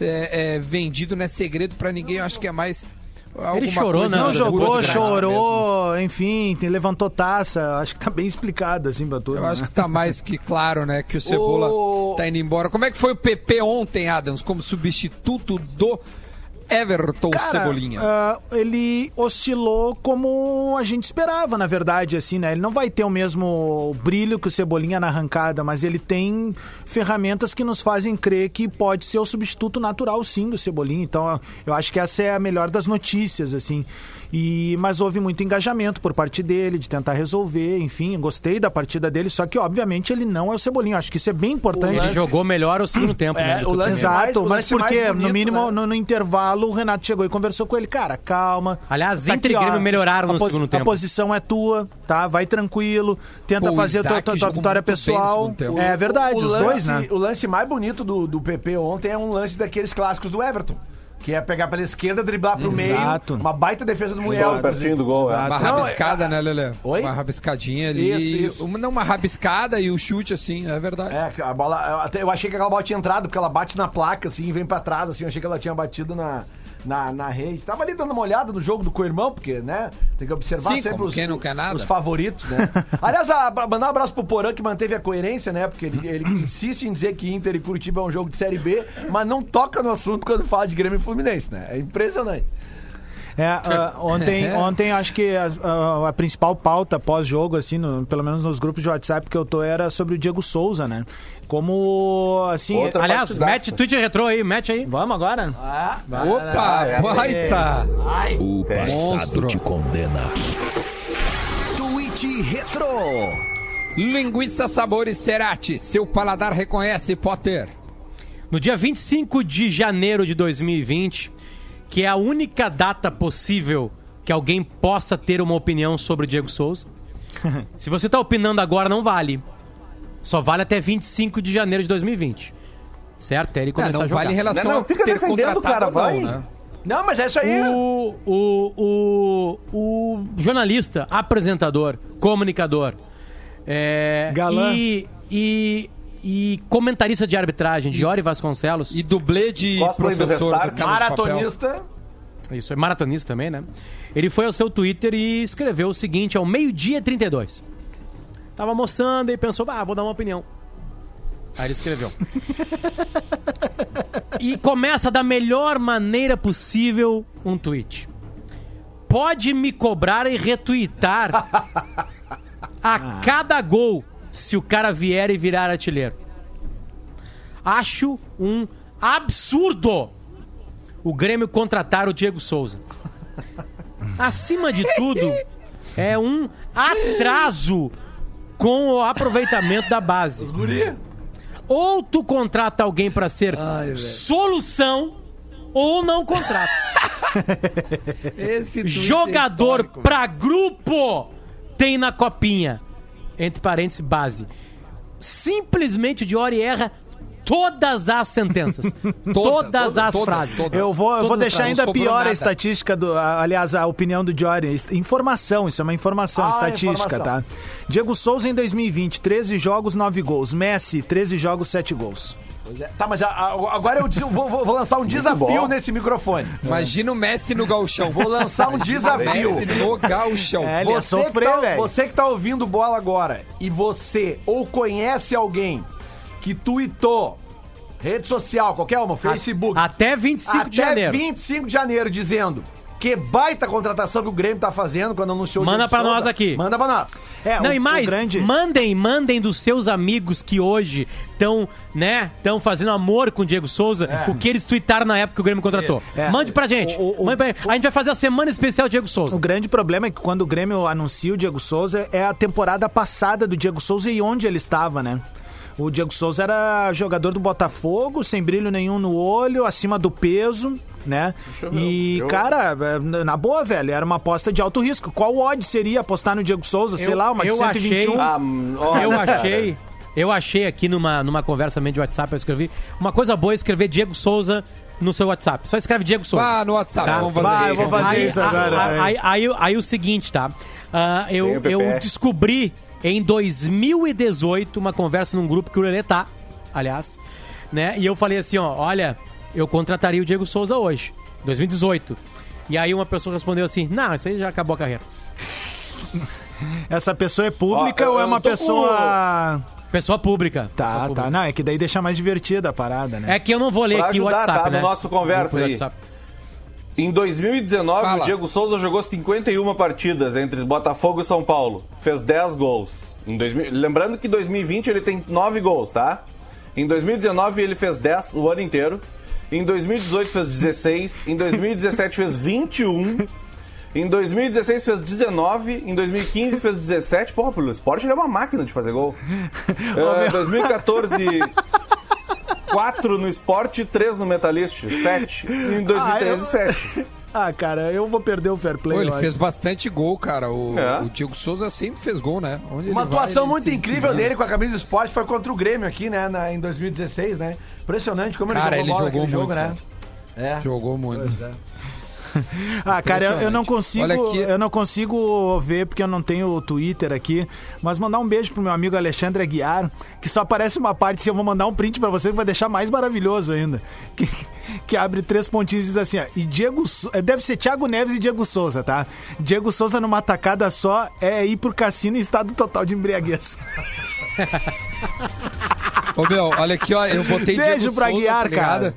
é, é, vendido, não é segredo pra ninguém, eu acho que é mais. Alguma chorou, coisa né? Não jogou, grátis mesmo. chorou, enfim, levantou taça. Acho que tá bem explicado, assim, pra tudo. Eu né? acho que tá mais que claro, né? Que o Cebola O- tá indo embora. Como é que foi o PP ontem, Adams, como substituto do Everton Cara, Cebolinha? ah, ele oscilou como a gente esperava, na verdade, assim, né? Ele não vai ter o mesmo brilho que o Cebolinha na arrancada, mas ele tem ferramentas que nos fazem crer que pode ser o substituto natural, sim, do Cebolinha. Então, eu acho que essa é a melhor das notícias, assim. E, mas houve muito engajamento por parte dele, de tentar resolver, enfim, gostei da partida dele, só que, obviamente, ele não é o Cebolinha. Acho que isso é bem importante. Ele jogou melhor o segundo tempo, É, né? o lance- mais- Exato, o mas mais porque bonito, no mínimo, né? no, no intervalo, o Renato chegou e conversou com ele, cara, calma. Aliás, Tá Inter e aqui, ó, Grêmio melhoraram a no segundo tempo. A posição é tua, tá? Vai tranquilo, tenta Pô, o fazer a tua, vitória pessoal. É verdade, O os lance- dois, né? O lance mais bonito do, do PP ontem é um lance daqueles clássicos do Everton. Que é pegar pela esquerda, driblar pro Exato. meio. Uma baita defesa do Muriel. pertinho do gol, é. Exato. Uma Não, rabiscada, é- né, Lelê? Oi? Uma rabiscadinha ali. Isso, isso. Uma, não, uma rabiscada e o chute, assim, é verdade. É, que a bola. Eu, até, eu achei que aquela bola tinha entrado, porque ela bate na placa, assim, e vem pra trás, assim. Eu achei que ela tinha batido na, na, na rede. Tava ali dando uma olhada no jogo do co-irmão, porque, né? Tem que observar Sim, sempre os, quem não quer nada. os favoritos, né? Aliás, a, mandar um abraço pro Porã, que manteve a coerência, né? Porque ele, ele insiste em dizer que Inter e Curitiba é um jogo de Série B, mas não toca no assunto quando fala de Grêmio e Fluminense, né? É impressionante. É, ah, ontem, ontem acho que as- a, a principal pauta pós-jogo, assim, no- pelo menos nos grupos de WhatsApp que eu tô, era sobre o Diego Souza, né? Como, assim... Outra Aliás, mete Twitch retrô aí, mete aí. Vamos agora? Opa, é. baita! O passado Monstro. te condena. Twitch Retro. Linguiça Sabores Cerati, seu paladar reconhece, Potter. No dia 25 de janeiro de 2020, que é a única data possível que alguém possa ter uma opinião sobre o Diego Souza. Se você tá opinando agora, não vale. Só vale até 25 de janeiro de 2020. Certo? Até ele É, começar não a jogar. vale em relação Não, não, a fica ter defendendo cara, ou não, vai. né? Não, mas é isso aí. O, o, o, o jornalista, apresentador, comunicador, é, Galã. E, e, e comentarista de arbitragem, Diori Vasconcelos. E dublê de Cosplay professor do Casa de. Maratonista. Isso, é maratonista também, né? Ele foi ao seu Twitter e escreveu o seguinte ao meio-dia e 32. Tava almoçando e pensou, ah, vou dar uma opinião. Aí ele escreveu. e começa da melhor maneira possível um tweet. Pode me cobrar e retweetar a cada gol se o cara vier e virar artilheiro. Acho um absurdo o Grêmio contratar o Diego Souza. Acima de tudo, é um atraso com o aproveitamento da base. Ou tu contrata alguém pra ser solução, ou não contrata. É Jogador histórico, pra grupo tem na copinha. Entre parênteses, base. Simplesmente o Diori erra todas as sentenças. todas, as todas, frases. todas. Eu vou, eu Todas vou deixar ainda pior a nada. estatística do. a- Aliás, a opinião do Jory. Informação, isso é uma informação Ah, estatística, informação. tá? Diego Souza em 2020, 13 jogos, 9 gols. Messi, 13 jogos, 7 gols. Pois é. Tá, mas a- a- agora eu vou, vou- vou lançar um desafio bom. nesse microfone. Imagina o Messi no galchão. Vou lançar um desafio. Messi no galchão. É, ele ia Você, sofrer, que tá, velho. você que tá ouvindo bola agora e você ou conhece alguém que tweetou, rede social, qualquer uma, Facebook, Até 25 até de janeiro. 25 de janeiro, dizendo que baita contratação que o Grêmio tá fazendo quando anunciou o Manda pra Souza, nós aqui. Manda pra nós. É, Não, o- e mais, grande... mandem, mandem dos seus amigos que hoje estão, né, estão fazendo amor com o Diego Souza, o que eles tuitaram na época que o Grêmio contratou. É. Mande pra gente. O- o- Mande pra gente. A gente vai fazer a semana especial Diego Souza. O grande problema é que quando o Grêmio anuncia o Diego Souza é a temporada passada do Diego Souza e onde ele estava, né? O Diego Souza era jogador do Botafogo, sem brilho nenhum no olho, acima do peso, né? E, eu- cara, é, na boa, velho, era uma aposta de alto risco. Qual odd seria apostar no Diego Souza? Sei Eu- lá, uma de eu 121? achei- Ah, olha, Eu achei, eu achei aqui numa, numa conversa meio de WhatsApp, eu escrevi, uma coisa boa é escrever Diego Souza no seu WhatsApp. Só escreve Diego Souza. Vá no WhatsApp, Tá. vamos fazer Vai, eu vou fazer aí, isso a- agora. a-. Aí, aí, aí o seguinte, tá? Ah, Tem eu, eu descobri em 2018 uma conversa num grupo que o Lelê tá, aliás, né? E eu falei assim, ó, olha, eu contrataria o Diego Souza hoje, 2018. E aí uma pessoa respondeu assim, não, isso aí já acabou a carreira. Essa pessoa é pública Ó, ou é uma pessoa. Pessoa pública. Tá, Pessoa tá. pública. Não, é que daí deixa mais divertida a parada, né? É que eu não vou ler Pra aqui o ajudar, WhatsApp, tá? No né? nosso conversa aí. WhatsApp. Em 2019, Fala. o Diego Souza jogou 51 partidas entre Botafogo e São Paulo. Fez 10 gols. Em 2000 Lembrando que em 2020 ele tem 9 gols, tá? Em 2019 ele fez 10 o ano inteiro. Em 2018 fez 16. Em 2017 fez 21. Em 2016 fez 19. Em 2015 fez 17. Porra, pelo esporte ele é uma máquina de fazer gol. É, 2014. 4 no esporte, 3 no Metalist, 7. Em 2013, Ah, 7. Ah, cara, eu vou perder o fair play. Pô, ele eu fez bastante gol, cara. O, É. o Diego Souza sempre fez gol, né? Onde Uma ele vai, atuação ele muito incrível dele com a camisa do esporte foi contra o Grêmio aqui, né, na- em 2016, né? Impressionante como ele Cara, jogou ele bola jogou naquele jogo, muito, né? É. Jogou muito. Pois é. Ah, cara, eu, eu não consigo, Olha aqui. eu não consigo ver porque eu não tenho o Twitter aqui, mas mandar um beijo pro meu amigo Alexandre Aguiar, que só aparece uma parte, se eu vou mandar um print pra você que vai deixar mais maravilhoso ainda. Que, que abre três pontinhos e diz assim, ó, e Diego, eh, deve ser Thiago Neves e Diego Souza, tá? Diego Souza numa tacada só é ir pro cassino em estado total de embriaguez. Ô, meu, olha aqui, ó. Eu botei Beijo Diego pra Souza, Guiar, tá cara.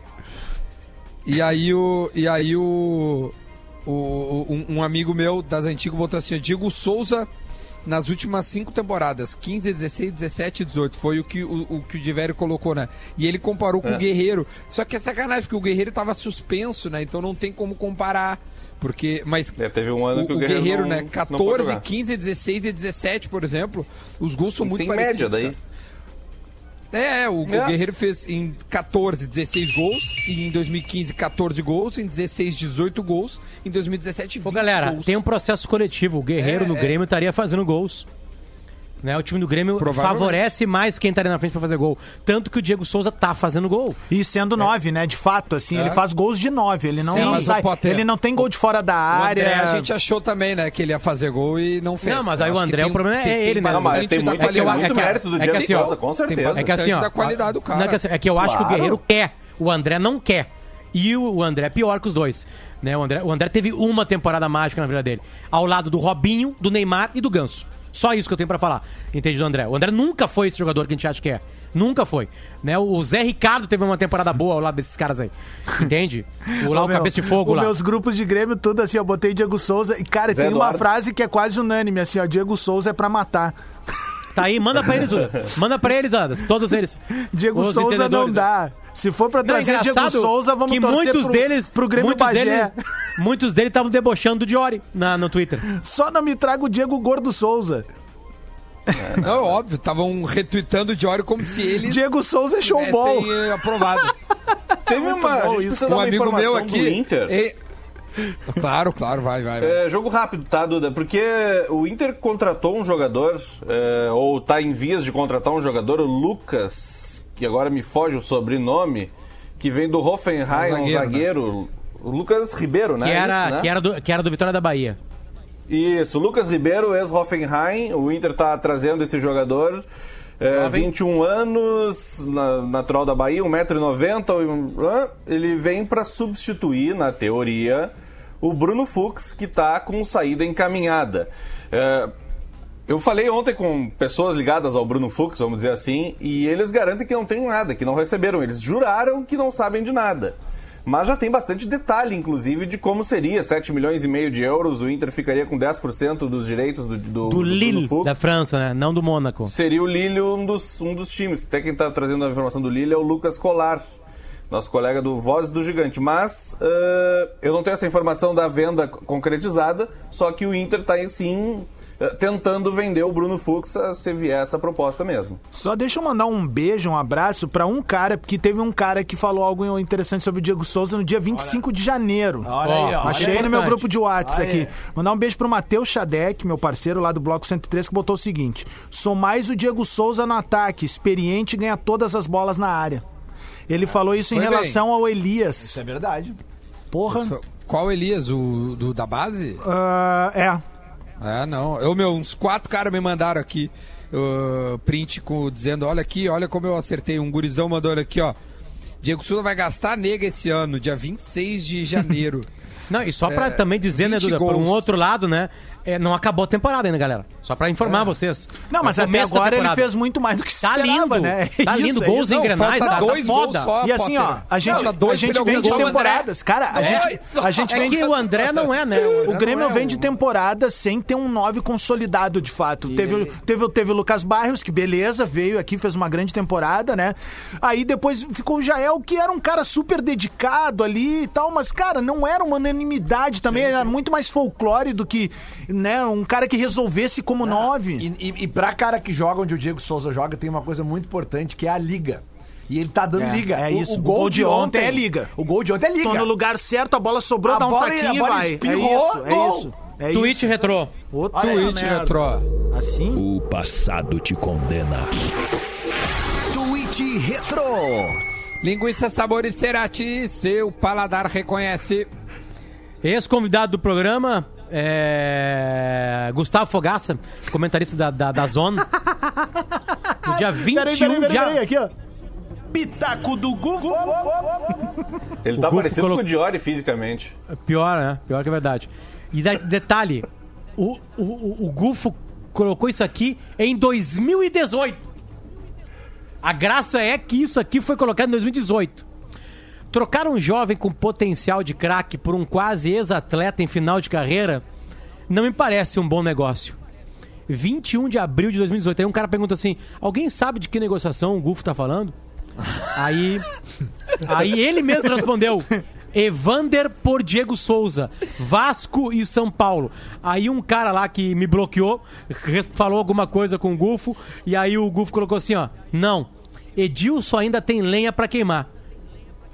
E aí o. E aí o. o- um, um amigo meu das antigas botou assim, Diego Souza nas últimas cinco temporadas, 15, 16, 17 e 18. Foi o que o, o que o Diverio colocou, né? E ele comparou com É. o Guerreiro. Só que é sacanagem, porque o Guerreiro tava suspenso, né? Então não tem como comparar. Porque, mas É, teve um ano o, que o o Guerreiro Guerreiro, não- né? não pôde 14, jogar. 15, 16 e 17, por exemplo, os gols são muito Sem parecidos. média daí. cara. É, é, o, o É. Guerreiro fez em 14, 16 gols, e em 2015, 14 gols, em 16, 18 gols, em 2017, 20 Ô, galera, gols. tem um processo coletivo. O Guerreiro É, no é. Grêmio estaria fazendo gols. Né? O time do Grêmio favorece mais quem estaria na frente pra fazer gol. Tanto que o Diego Souza tá fazendo gol. E sendo nove, né? De fato, assim, ele faz gols de nove. Ele não, É. Sim, sai. Potter- Ele não tem gol de fora da O André, área. a gente achou também, né, que ele ia fazer gol e não fez. Não, mas aí o que André, tem- o problema é ele, né? Não, mas bastante tem da muito, é que- mérito do é que Diego assim, ó, Souza, com certeza. É que assim, ó. da qualidade do cara. Não, é, que, assim, é que eu acho que o Claro. Guerreiro quer. O André não quer. E o, o André é pior que os dois. Né? O, André, o André teve uma temporada mágica na vida dele. Ao lado do Robinho, do Neymar e do Ganso. Só isso que eu tenho pra falar. Entende do André? O André nunca foi esse jogador que a gente acha que é. Nunca foi. Né? O Zé Ricardo teve uma temporada boa ao lado desses caras aí. Entende? O lá, o meu, cabeça de fogo os lá. meus grupos de Grêmio, tudo assim, eu botei Diego Souza. E, cara, Zé tem uma Eduardo. frase que é quase unânime, assim, ó. Diego Souza é pra matar. Tá aí, manda pra eles, Uda. Manda pra eles, Andas. Todos eles. Diego Os Souza não dá. Se for pra Não, trazer Diego engraçado Souza, vamos que torcer muitos pro, deles, pro Grêmio muitos Bagé. deles, muitos deles estavam debochando do Diori na, no Twitter. Só não me traga o Diego Gordo Souza. Não, óbvio, estavam retweetando o Diório como se eles Diego Souza é showball. eh, aprovado. Teve muito uma. Bom isso. um amigo meu aqui. do Inter. eh, Claro, claro, vai, vai. vai. É, jogo rápido, tá, Duda? Porque o Inter contratou um jogador, é, ou tá em vias de contratar um jogador, o Lucas, que agora me foge o sobrenome, que vem do Hoffenheim, Um um zagueiro, zagueiro. O Lucas Ribeiro, né? Que era, Isso, né? que, era do, que era do Vitória da Bahia. Isso, Lucas Ribeiro, ex-Hoffenheim. O Inter tá trazendo esse jogador. É, Jovem. 21 anos, na- natural da Bahia, 1,90m. um- hã? Ele vem para substituir, na teoria, o Bruno Fux, que tá com saída encaminhada. É, eu falei ontem com pessoas ligadas ao Bruno Fux, vamos dizer assim, e eles garantem que não tem nada, que não receberam. Eles juraram que não sabem de nada. Mas já tem bastante detalhe, inclusive, de como seria 7 milhões e meio de euros. O Inter ficaria com 10% dos direitos do, do, Do Lille, da França, né? Não do Mônaco. Seria o Lille um dos, um dos times. Até quem está trazendo a informação do Lille é o Lucas Colar, nosso colega do Voz do Gigante. Mas eh, eu não tenho essa informação da venda concretizada, só que o Inter está sim eh, tentando vender o Bruno Fux eh, se vier essa proposta mesmo. Só deixa eu mandar um beijo, um abraço pra um cara, porque teve um cara que falou algo interessante sobre o Diego Souza no dia 25 de janeiro. Olha aí, ó. Achei olha no meu grupo de WhatsApp Olha aí. aqui. Mandar um beijo pro Matheus Xadec, meu parceiro lá do Bloco 103, que botou o seguinte: sou mais o Diego Souza no ataque, experiente e ganha todas as bolas na área. Ele falou isso em Foi bem. relação ao Elias. Isso é verdade. Porra. Qual Elias? O do, da base? Ah, é. É, não. Eu, meu, uns quatro caras me mandaram aqui uh, print com, dizendo: olha aqui, olha como eu acertei. Um gurizão mandou olha aqui, ó. Diego Souza vai gastar a nega esse ano, dia 26 de janeiro. Não, e só pra É, também dizer, né, 20 Duda, por um outro lado, né? É, não acabou a temporada ainda, galera. Só pra informar vocês. Não, mas É o até agora ele fez muito mais do que se Tá esperava, lindo, né? tá lindo, é gols isso. em Não, Grenais, falta tá- tá dois foda. só, E assim, ó, a gente, Não, dois a gente vem de o temporadas. Cara, a Dois gente, a gente É vem que o André não é, né? O André Grêmio é vem o- de temporada sem ter um 9 consolidado de fato. Teve, o- teve, o- teve o Lucas Barrios, que beleza, veio aqui, fez uma grande temporada, né? Aí depois ficou o Jael, que era um cara super dedicado ali e tal, mas, cara, não era uma unanimidade também, era muito mais folclore do que, né, um cara que resolvesse como 9. E, e, e pra cara que joga onde o Diego Souza joga, tem uma coisa muito importante, que é a liga. E ele tá dando É, liga. é O- isso. O, gol de ontem é liga. O gol de ontem é liga. Tô no lugar certo, a bola sobrou, A dá um bola- taquinho a e vai. É espirrou, isso, é gol. isso. É Tweet isso. retrô. Tweet merda. retrô. Assim? O passado te condena. Tweet Retro. Linguiça Sabores Cerati, seu paladar reconhece. Ex-convidado do programa, é... Gustavo Fogaça, comentarista da, da, da Zona. No dia 21 Peraí, peraí, peraí, aqui, ó. Pitaco do Gufo. Ele tá Gufo parecido colo- com o Diori fisicamente. Pior, né? Pior que é verdade. E da- detalhe, o, o, o, o Gufo colocou isso aqui em 2018. A graça é que isso aqui foi colocado em 2018. Trocar um jovem com potencial de craque por um quase ex-atleta em final de carreira não me parece um bom negócio. 21 de abril de 2018. Aí um cara pergunta assim: alguém sabe de que negociação o Gufo tá falando? Aí, aí ele mesmo respondeu: Evander por Diego Souza, Vasco e São Paulo. Aí um cara lá que me bloqueou falou alguma coisa com o Gufo e aí o Gufo colocou assim: ó, não, Edilson ainda tem lenha pra queimar.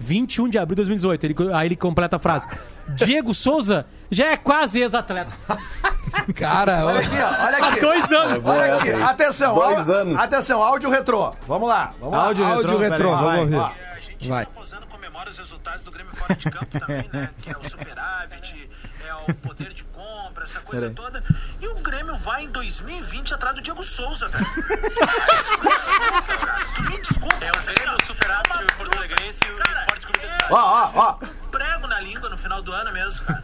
21 de abril de 2018. Ele, aí ele completa a frase: Diego Souza já é quase ex-atleta. Cara, Olha aqui, ó, olha Há aqui. dois anos. Olha aqui, atenção. Dois ó- anos. Atenção, áudio retrô. Vamos lá, vamos lá. Áudio retrô, áudio retrô, peraí, vamos vai. ouvir. Ó, Vai. Posando comemora os resultados do Grêmio fora de campo também, né? Que é o superávit, é o poder de compra, essa coisa Peraí. toda. E o Grêmio vai em 2020 atrás do Diego Souza, velho. Souza, cara, tu me desculpa. É o Grêmio, o superávit, o Porto Alegrense e o Esporte Clube. Ó, ó, ó. Prego na língua no final do ano mesmo, cara.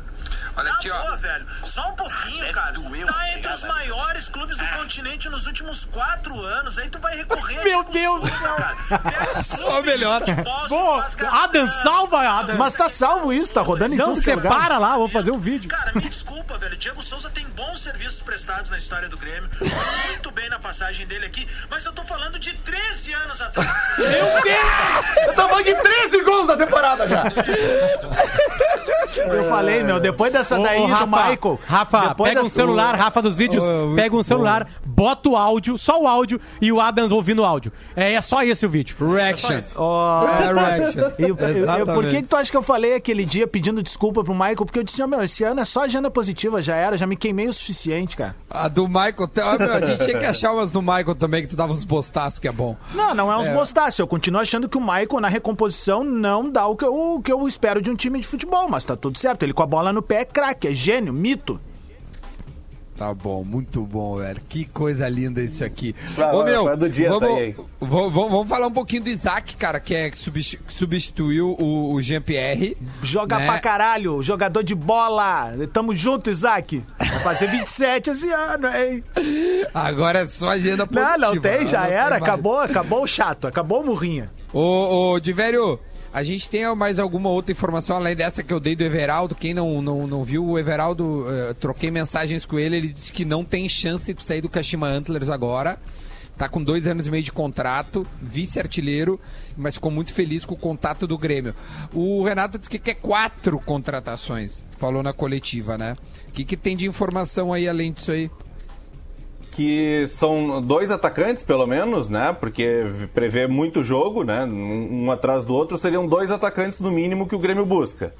Olha aqui, ó. velho. Só um pouquinho, cara. Tá entre os maiores clubes do continente nos últimos quatro anos. Aí tu vai recorrer Meu Diego Deus Souza, cara. Pega o Só melhor. Boa, gastando. Adam, salva Adam. Mas tá salvo isso, tá rodando em Não, tudo que é separa lá, vou fazer um vídeo. Cara, me desculpa, velho. Diego Souza tem bons serviços prestados na história do Grêmio. Muito bem na passagem dele aqui. Mas eu tô falando de 13 anos atrás. Eu tô falando de 13 gols da temporada já. Eu falei, meu, depois dessa Ô, daí ô, do Michael. Rafa, depois pega um dessa- celular, Rafa dos vídeos, pega um celular, bota o áudio, só o áudio e o Adams ouvindo o áudio. É, é só esse o vídeo. Reaction. É, reaction. E eu- por que, que tu acha que eu falei aquele dia pedindo desculpa pro Michael? Porque eu disse, ó, meu, esse ano é só agenda positiva, já era, já me queimei o suficiente, cara. A do Michael, a gente tinha que achar umas do Michael também, que tu dava uns postaços que é bom. Não, não é uns É. gostáceos. Eu continuo achando que o Michael na recomposição não dá o que, eu, o que eu espero de um time de futebol, mas tá tudo certo. Ele com a bola no pé é craque, é gênio, mito. Tá bom, muito bom, velho. Que coisa linda isso aqui. Vai, Ô, meu, vai do dia vamos, vamos, vamos- vamos falar um pouquinho do Isaac, cara, que é substituiu o, o Jean-Pierre. Joga né? pra caralho, jogador de bola. Tamo junto, Isaac. Vai fazer 27 esse ano, hein? Agora é só agenda Não, positiva. não tem, já não era. Acabou, acabou o chato, acabou o murrinha. Ô, ô, Divério, a gente tem mais alguma outra informação além dessa que eu dei do Everaldo? Quem não, não, não viu, o Everaldo, eh, troquei mensagens com ele, ele disse que não tem chance de sair do Kashima Antlers agora. Tá com dois anos e meio de contrato, vice-artilheiro, mas ficou muito feliz com o contato do Grêmio. O Renato disse que quer quatro contratações, falou na coletiva, né? O que, que tem de informação aí além disso aí? Que são dois atacantes, pelo menos, né? Porque prevê muito jogo, né? Um, atrás do outro, seriam dois atacantes no mínimo que o Grêmio busca.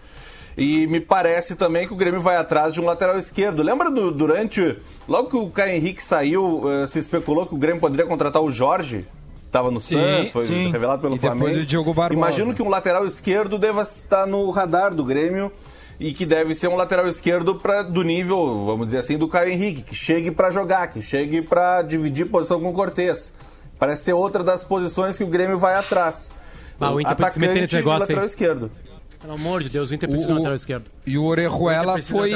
E me parece também que o Grêmio vai atrás de um lateral esquerdo. Lembra do- durante. Logo que o Caio Henrique saiu, eh, se especulou que o Grêmio poderia contratar o Jorge? Tava no Santos, foi sim. revelado pelo E Flamengo. o Diogo Barbosa. Imagino que um lateral esquerdo deva estar no radar do Grêmio e que deve ser um lateral esquerdo pra, do nível, vamos dizer assim, do Caio Henrique, que chegue pra jogar, que chegue pra dividir posição com o Cortez. Parece ser outra das posições que o Grêmio vai atrás. Ah, o Inter precisa se meter nesse negócio lateral aí. esquerdo. Pelo amor de Deus, o Inter precisa de um lateral esquerdo. E o O Orejuela de foi.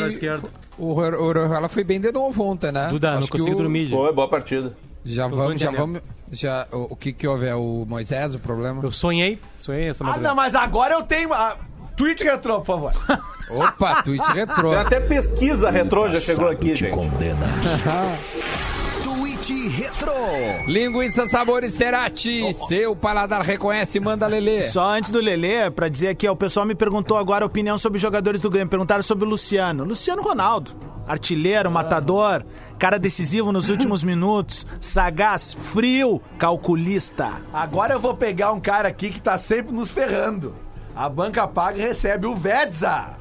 O Ore- Orejuela foi bem de novo ontem, né? Duda, não Acho que consigo o- dormir. gente. Foi, boa partida. Já tô vamos, já vamos. Já, o, o que que houve? É o Moisés o problema? Eu sonhei, sonhei essa Ah, madrugada. não, mas agora eu tenho. A... Tweet retrô, por favor. Opa, tweet retrô. Tem até pesquisa retrô já chegou aqui, te gente. condena. Tweet Retro. Linguiça Sabores Cerati. Seu paladar reconhece, manda Lelê. Só antes do Lelê, pra dizer aqui, ó, o pessoal me perguntou agora a opinião sobre os jogadores do Grêmio. Perguntaram sobre o Luciano. Luciano Ronaldo. Artilheiro, matador, cara decisivo nos últimos minutos, sagaz, frio, calculista. Agora eu vou pegar um cara aqui que tá sempre nos ferrando. A banca paga e recebe o Vedza.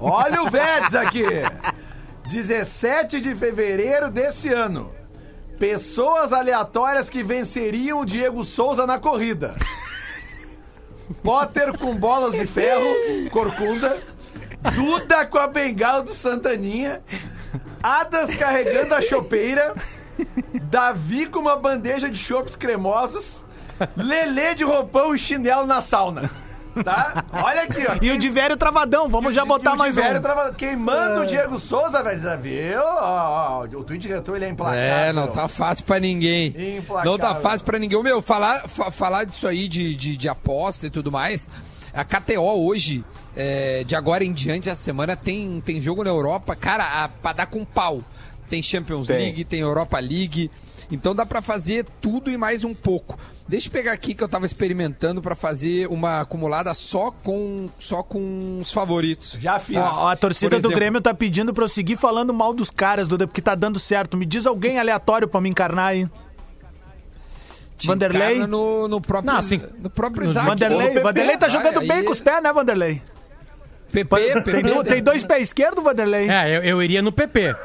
Olha o Vedza aqui. 17 de fevereiro desse ano. Pessoas aleatórias que venceriam o Diego Souza na corrida. Potter com bolas de ferro, corcunda. Duda com a bengala do Santaninha. Adas carregando a chopeira. Davi com uma bandeja de chopps cremosos. Lelê de roupão e chinelo na sauna. Tá? Olha aqui, ó. E o de velho travadão, vamos já botar mais um. Velho trava- Quem manda o Diego Souza, velho, viu? Ó, ó, o tweet retrô ele é implacável. É, não tá fácil pra ninguém. Implacável. Não tá fácil pra ninguém. Ô, Meu, falar, fa- falar disso aí de, de, de aposta e tudo mais. A KTO hoje, é, de agora em diante, a semana, tem, tem jogo na Europa, cara, a, pra dar com pau. Tem Champions Tem. League, tem Europa League. Então dá pra fazer tudo e mais um pouco. Deixa eu pegar aqui que eu tava experimentando pra fazer uma acumulada só com só com os favoritos. Já fiz. Ó, a torcida Por do exemplo. Grêmio tá pedindo pra eu seguir falando mal dos caras, Duda, porque tá dando certo. Me diz alguém aleatório pra me encarnar aí. Vanderlei? No, no próprio, Não, assim, no próprio Isaac. Vanderlei, Pepe, Vanderlei tá jogando aí- bem com os pés, né, Vanderlei? PP, Tem, PP, do- tem dois pés esquerdos, Vanderlei? É, eu, eu iria no PP.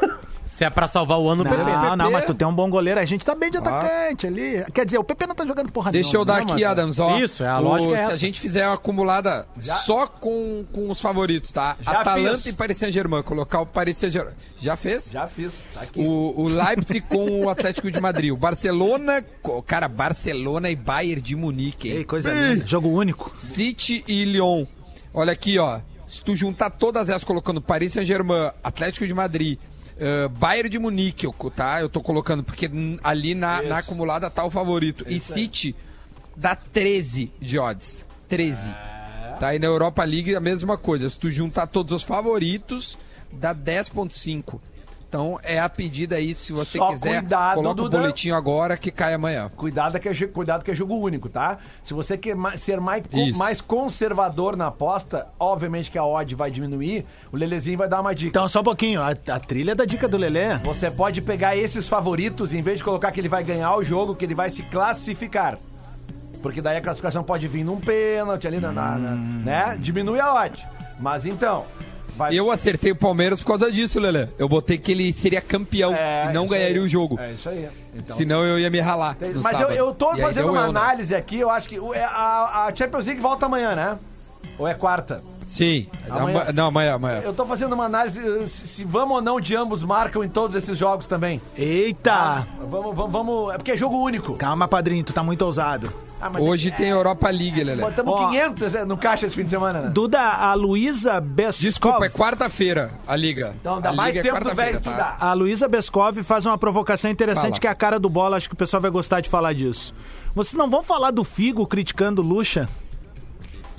Se é pra salvar o ano, no PP. Não, não, mas tu tem um bom goleiro. A gente tá bem de atacante ali. Quer dizer, o PP não tá jogando porra Deixa eu nenhuma, dar né, aqui, mas- Adams, ó. Isso, é, a O- lógica é Se essa. a gente fizer uma acumulada só com, com os favoritos, tá? Já Atalanta fiz. e Paris Saint-Germain. Colocar o Paris Saint-Germain. Já fez? Já fiz. Tá aqui. O, o Leipzig com o Atlético de Madrid. O Barcelona, cara, Barcelona e Bayern de Munique. hein? Ei, coisa linda. Jogo único. City e Lyon. Olha aqui, ó. Se tu juntar todas essas colocando Paris Saint-Germain, Atlético de Madrid, eh, Bayern de Munique, eu- tá? Eu tô colocando, porque ali na, na acumulada tá o favorito. e City dá 13 de odds. 13. Tá? E na Europa League a mesma coisa. Se tu juntar todos os favoritos, dá 10.5. Então é a pedida aí, se você Só quiser, cuidado, coloca Duda. o boletim agora que cai amanhã. Cuidado que, é, cuidado que é jogo único, tá? Se você quer ser mais, Isso. mais conservador na aposta, obviamente que a odd vai diminuir, o Lelezinho vai dar uma dica. Então, só um pouquinho. A, a trilha da dica do Lelê. Você pode pegar esses favoritos, em vez de colocar que ele vai ganhar o jogo, que ele vai se classificar. Porque daí a classificação pode vir num pênalti ali, na, na- na- né? Diminui a odd. Mas então, vai... Eu acertei o Palmeiras por causa disso, Lelê. Eu botei que ele seria campeão É, e não ganharia aí. o jogo. É isso aí. Então, Senão eu ia me ralar. no Mas eu, eu tô E fazendo uma eu, né? análise aqui, eu acho que o- é, a, a Champions League volta amanhã, né? Ou é quarta? Sim. Amanhã- Ama- Não, amanhã, amanhã. Eu tô fazendo uma análise eh, se, se vamos ou não de ambos marcam em todos esses jogos também. Eita! Vamos, vamos, vamos. É porque é jogo único. Calma, padrinho, tu tá muito ousado. Ah, Hoje tem Europa League, Lelê. Botamos Ó. 500 no caixa esse fim de semana, né? Duda, a Luísa Beskov... Desculpa, é quarta-feira a liga. Então dá a mais liga é tempo do velho tá? estudar. A Luísa Beskov faz uma provocação interessante Fala. que é a cara do bola. Acho que o pessoal vai gostar de falar disso. Vocês não vão falar do Figo criticando o Lucha?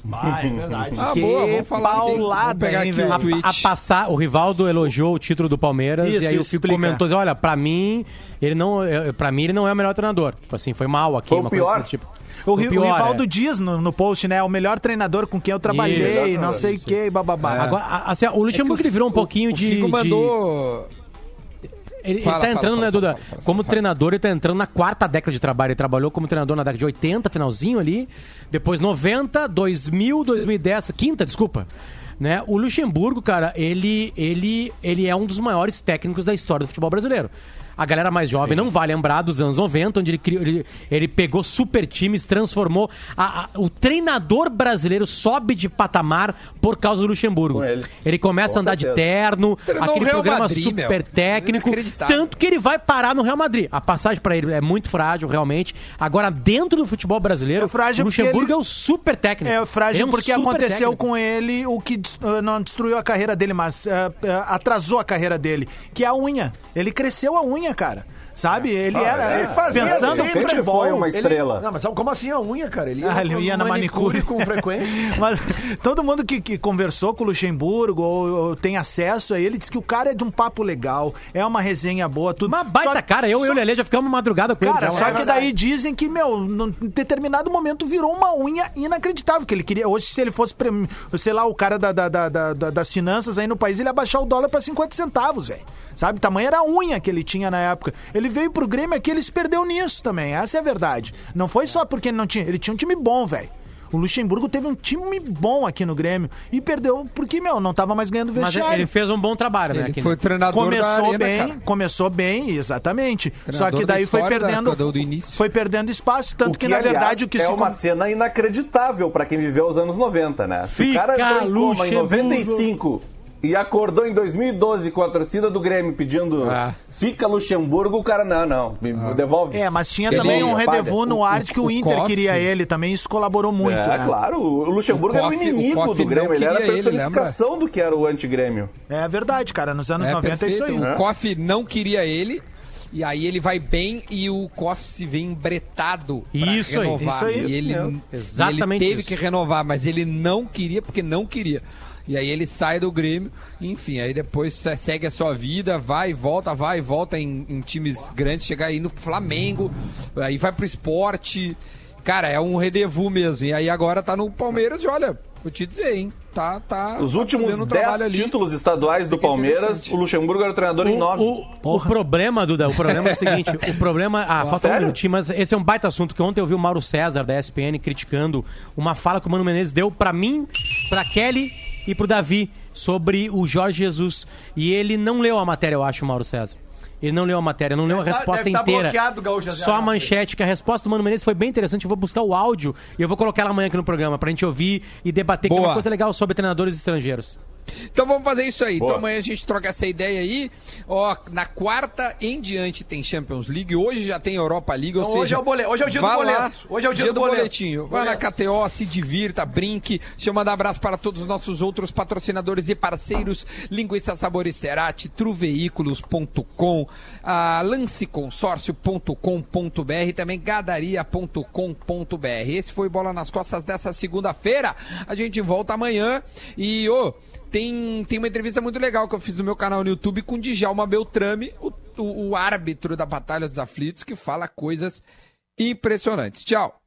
Vai, é verdade. Ah, Que boa, vamos falar assim. paulada, Vamos pegar hein, velho? tweet. A passar, o Rivaldo elogiou o título do Palmeiras Isso, e aí o Fico comentou, assim, olha, pra mim, ele não, pra mim ele não é o melhor treinador. Tipo assim, foi mal aqui, Foi uma coisa pior. desse tipo. O, o pior, Rivaldo é. diz no, no post, né? O melhor treinador com quem eu trabalhei, Isso, não sei o que, bababá. Agora, a- assim, o Luxemburgo ele virou um pouquinho o de... Figo de- mandou... Ele, ele Fala, tá fala, entrando, fala, né, Duda? fala, fala, como fala. treinador, ele tá entrando na quarta década de trabalho. Ele trabalhou como treinador na década de 80, finalzinho ali. Depois 90, 2000, 2010, quinta, desculpa. Né? O Luxemburgo, cara, ele, ele, ele é um dos maiores técnicos da história do futebol brasileiro. A galera mais jovem não vai lembrar dos anos 90, onde ele, criou, ele, ele pegou super times, transformou. a- a- o treinador brasileiro sobe de patamar por causa do Luxemburgo. Ele. Ele começa Com a andar de certeza. terno, Treinou aquele Real programa Madrid, super meu. técnico. Tanto que ele vai parar no Real Madrid. A passagem pra ele é muito frágil, realmente. Agora, dentro do futebol brasileiro, É frágil o Luxemburgo ele- é o super técnico. É frágil é um porque aconteceu técnico. com ele o que eh, não destruiu a carreira dele, mas eh, eh, atrasou a carreira dele, que é a unha. Ele cresceu a unha, cara. Sabe? Ele era Ele fazia pensando sempre futebol. foi uma Ele- estrela. Não, mas sabe como assim a unha, cara? Ele Ah, ele ia na manicure. com frequência. Mas todo mundo que, que conversou com o Luxemburgo ou, ou tem acesso a ele diz que o cara é de um papo legal, é uma resenha boa, tudo. Uma baita Só- cara, eu e o Lelê já ficamos madrugada com Cara, ele. já. só É que daí dizem que, meu, num determinado momento virou uma unha inacreditável. Que ele queria. Hoje, se ele fosse, prem- sei lá, o cara da, da- da- da- da- das finanças aí no país, ele ia baixar o dólar pra 50 centavos, velho. Sabe? Tamanho era a unha que ele tinha na época. Ele veio pro Grêmio aqui, ele se perdeu nisso também. Essa é a verdade. Não foi só porque ele não tinha. Ele tinha um time bom, velho. O Luxemburgo teve um time bom aqui no Grêmio e perdeu porque, meu, não tava mais ganhando Mas vestiário. ele fez um bom trabalho, né? Ele aqui, foi né? treinador da Começou arena, bem, cara. começou bem, exatamente. Só Treinador que da daí foi perdendo, do início. foi perdendo espaço, tanto O que, na aliás, verdade o que é se uma cena inacreditável pra quem viveu os anos 90, né? Se o Fica cara entrou em coma em Luxemburgo. 95 e acordou em 2012 com a torcida do Grêmio pedindo Ah. fica Luxemburgo, o cara não, não, me devolve. É, mas tinha também um rendezvous no O- ar o- de que o, o Inter queria ele também, isso colaborou muito, é, né? claro, o Luxemburgo O era o o inimigo Koff do Grêmio, ele era a queria ele, personificação do que era o anti-Grêmio. É verdade, cara, nos anos É, 90 é isso aí. perfeito. né? O Koff não queria ele. E aí ele vai bem e o Koff se vê embretado pra Isso aí, renovar. isso aí. E ele, Isso mesmo. Exatamente ele teve isso. que renovar, mas ele não queria porque não queria. E aí ele sai do Grêmio, enfim, aí depois se- segue a sua vida, vai e volta, vai e volta em, em times grandes, chega aí no Flamengo, aí vai pro esporte. Cara, é um rendezvous mesmo. E aí agora tá no Palmeiras e olha, vou te dizer, hein? Tá, tá. Os tá últimos fazendo um 10 trabalho ali. títulos estaduais do Palmeiras, o Luxemburgo era o treinador em 9. O, o problema, Duda, o problema é o seguinte: o problema. Ah, falta um sério? minutinho, mas esse é um baita assunto que ontem eu vi o Mauro César da ESPN criticando uma fala que o Mano Menezes deu pra mim, pra Kelly e pro Davi sobre o Jorge Jesus. E ele não leu a matéria, eu acho, o Mauro César. Ele não leu a matéria, não leu a Deve tá- resposta tá inteira. bloqueado, Gaúcho, Só a manchete, que a resposta do Mano Menezes foi bem interessante. Eu vou buscar o áudio e eu vou colocar ela amanhã aqui no programa pra gente ouvir e debater, que é Boa. uma coisa legal sobre treinadores estrangeiros. Então vamos fazer isso aí. Boa. Então amanhã a gente troca essa ideia aí. Ó, na quarta em diante tem Champions League, hoje já tem Europa League, ou Então, seja, hoje é o boleto, hoje é o dia do vá boleto. lá, Hoje é o dia do boleto. boletinho. Vai na KTO, se divirta, brinque. Deixa eu mandar um abraço para todos os nossos outros patrocinadores e parceiros: Linguiça Sabores Cerati, truveículos.com, lanceconsórcio.com.br, também gadaria.com.br. Esse foi Bola nas Costas dessa segunda-feira. A gente volta amanhã e, ô, tem, tem uma entrevista muito legal que eu fiz no meu canal no YouTube com Djalma Beltrame, o, o, o árbitro da Batalha dos Aflitos, que fala coisas impressionantes. Tchau.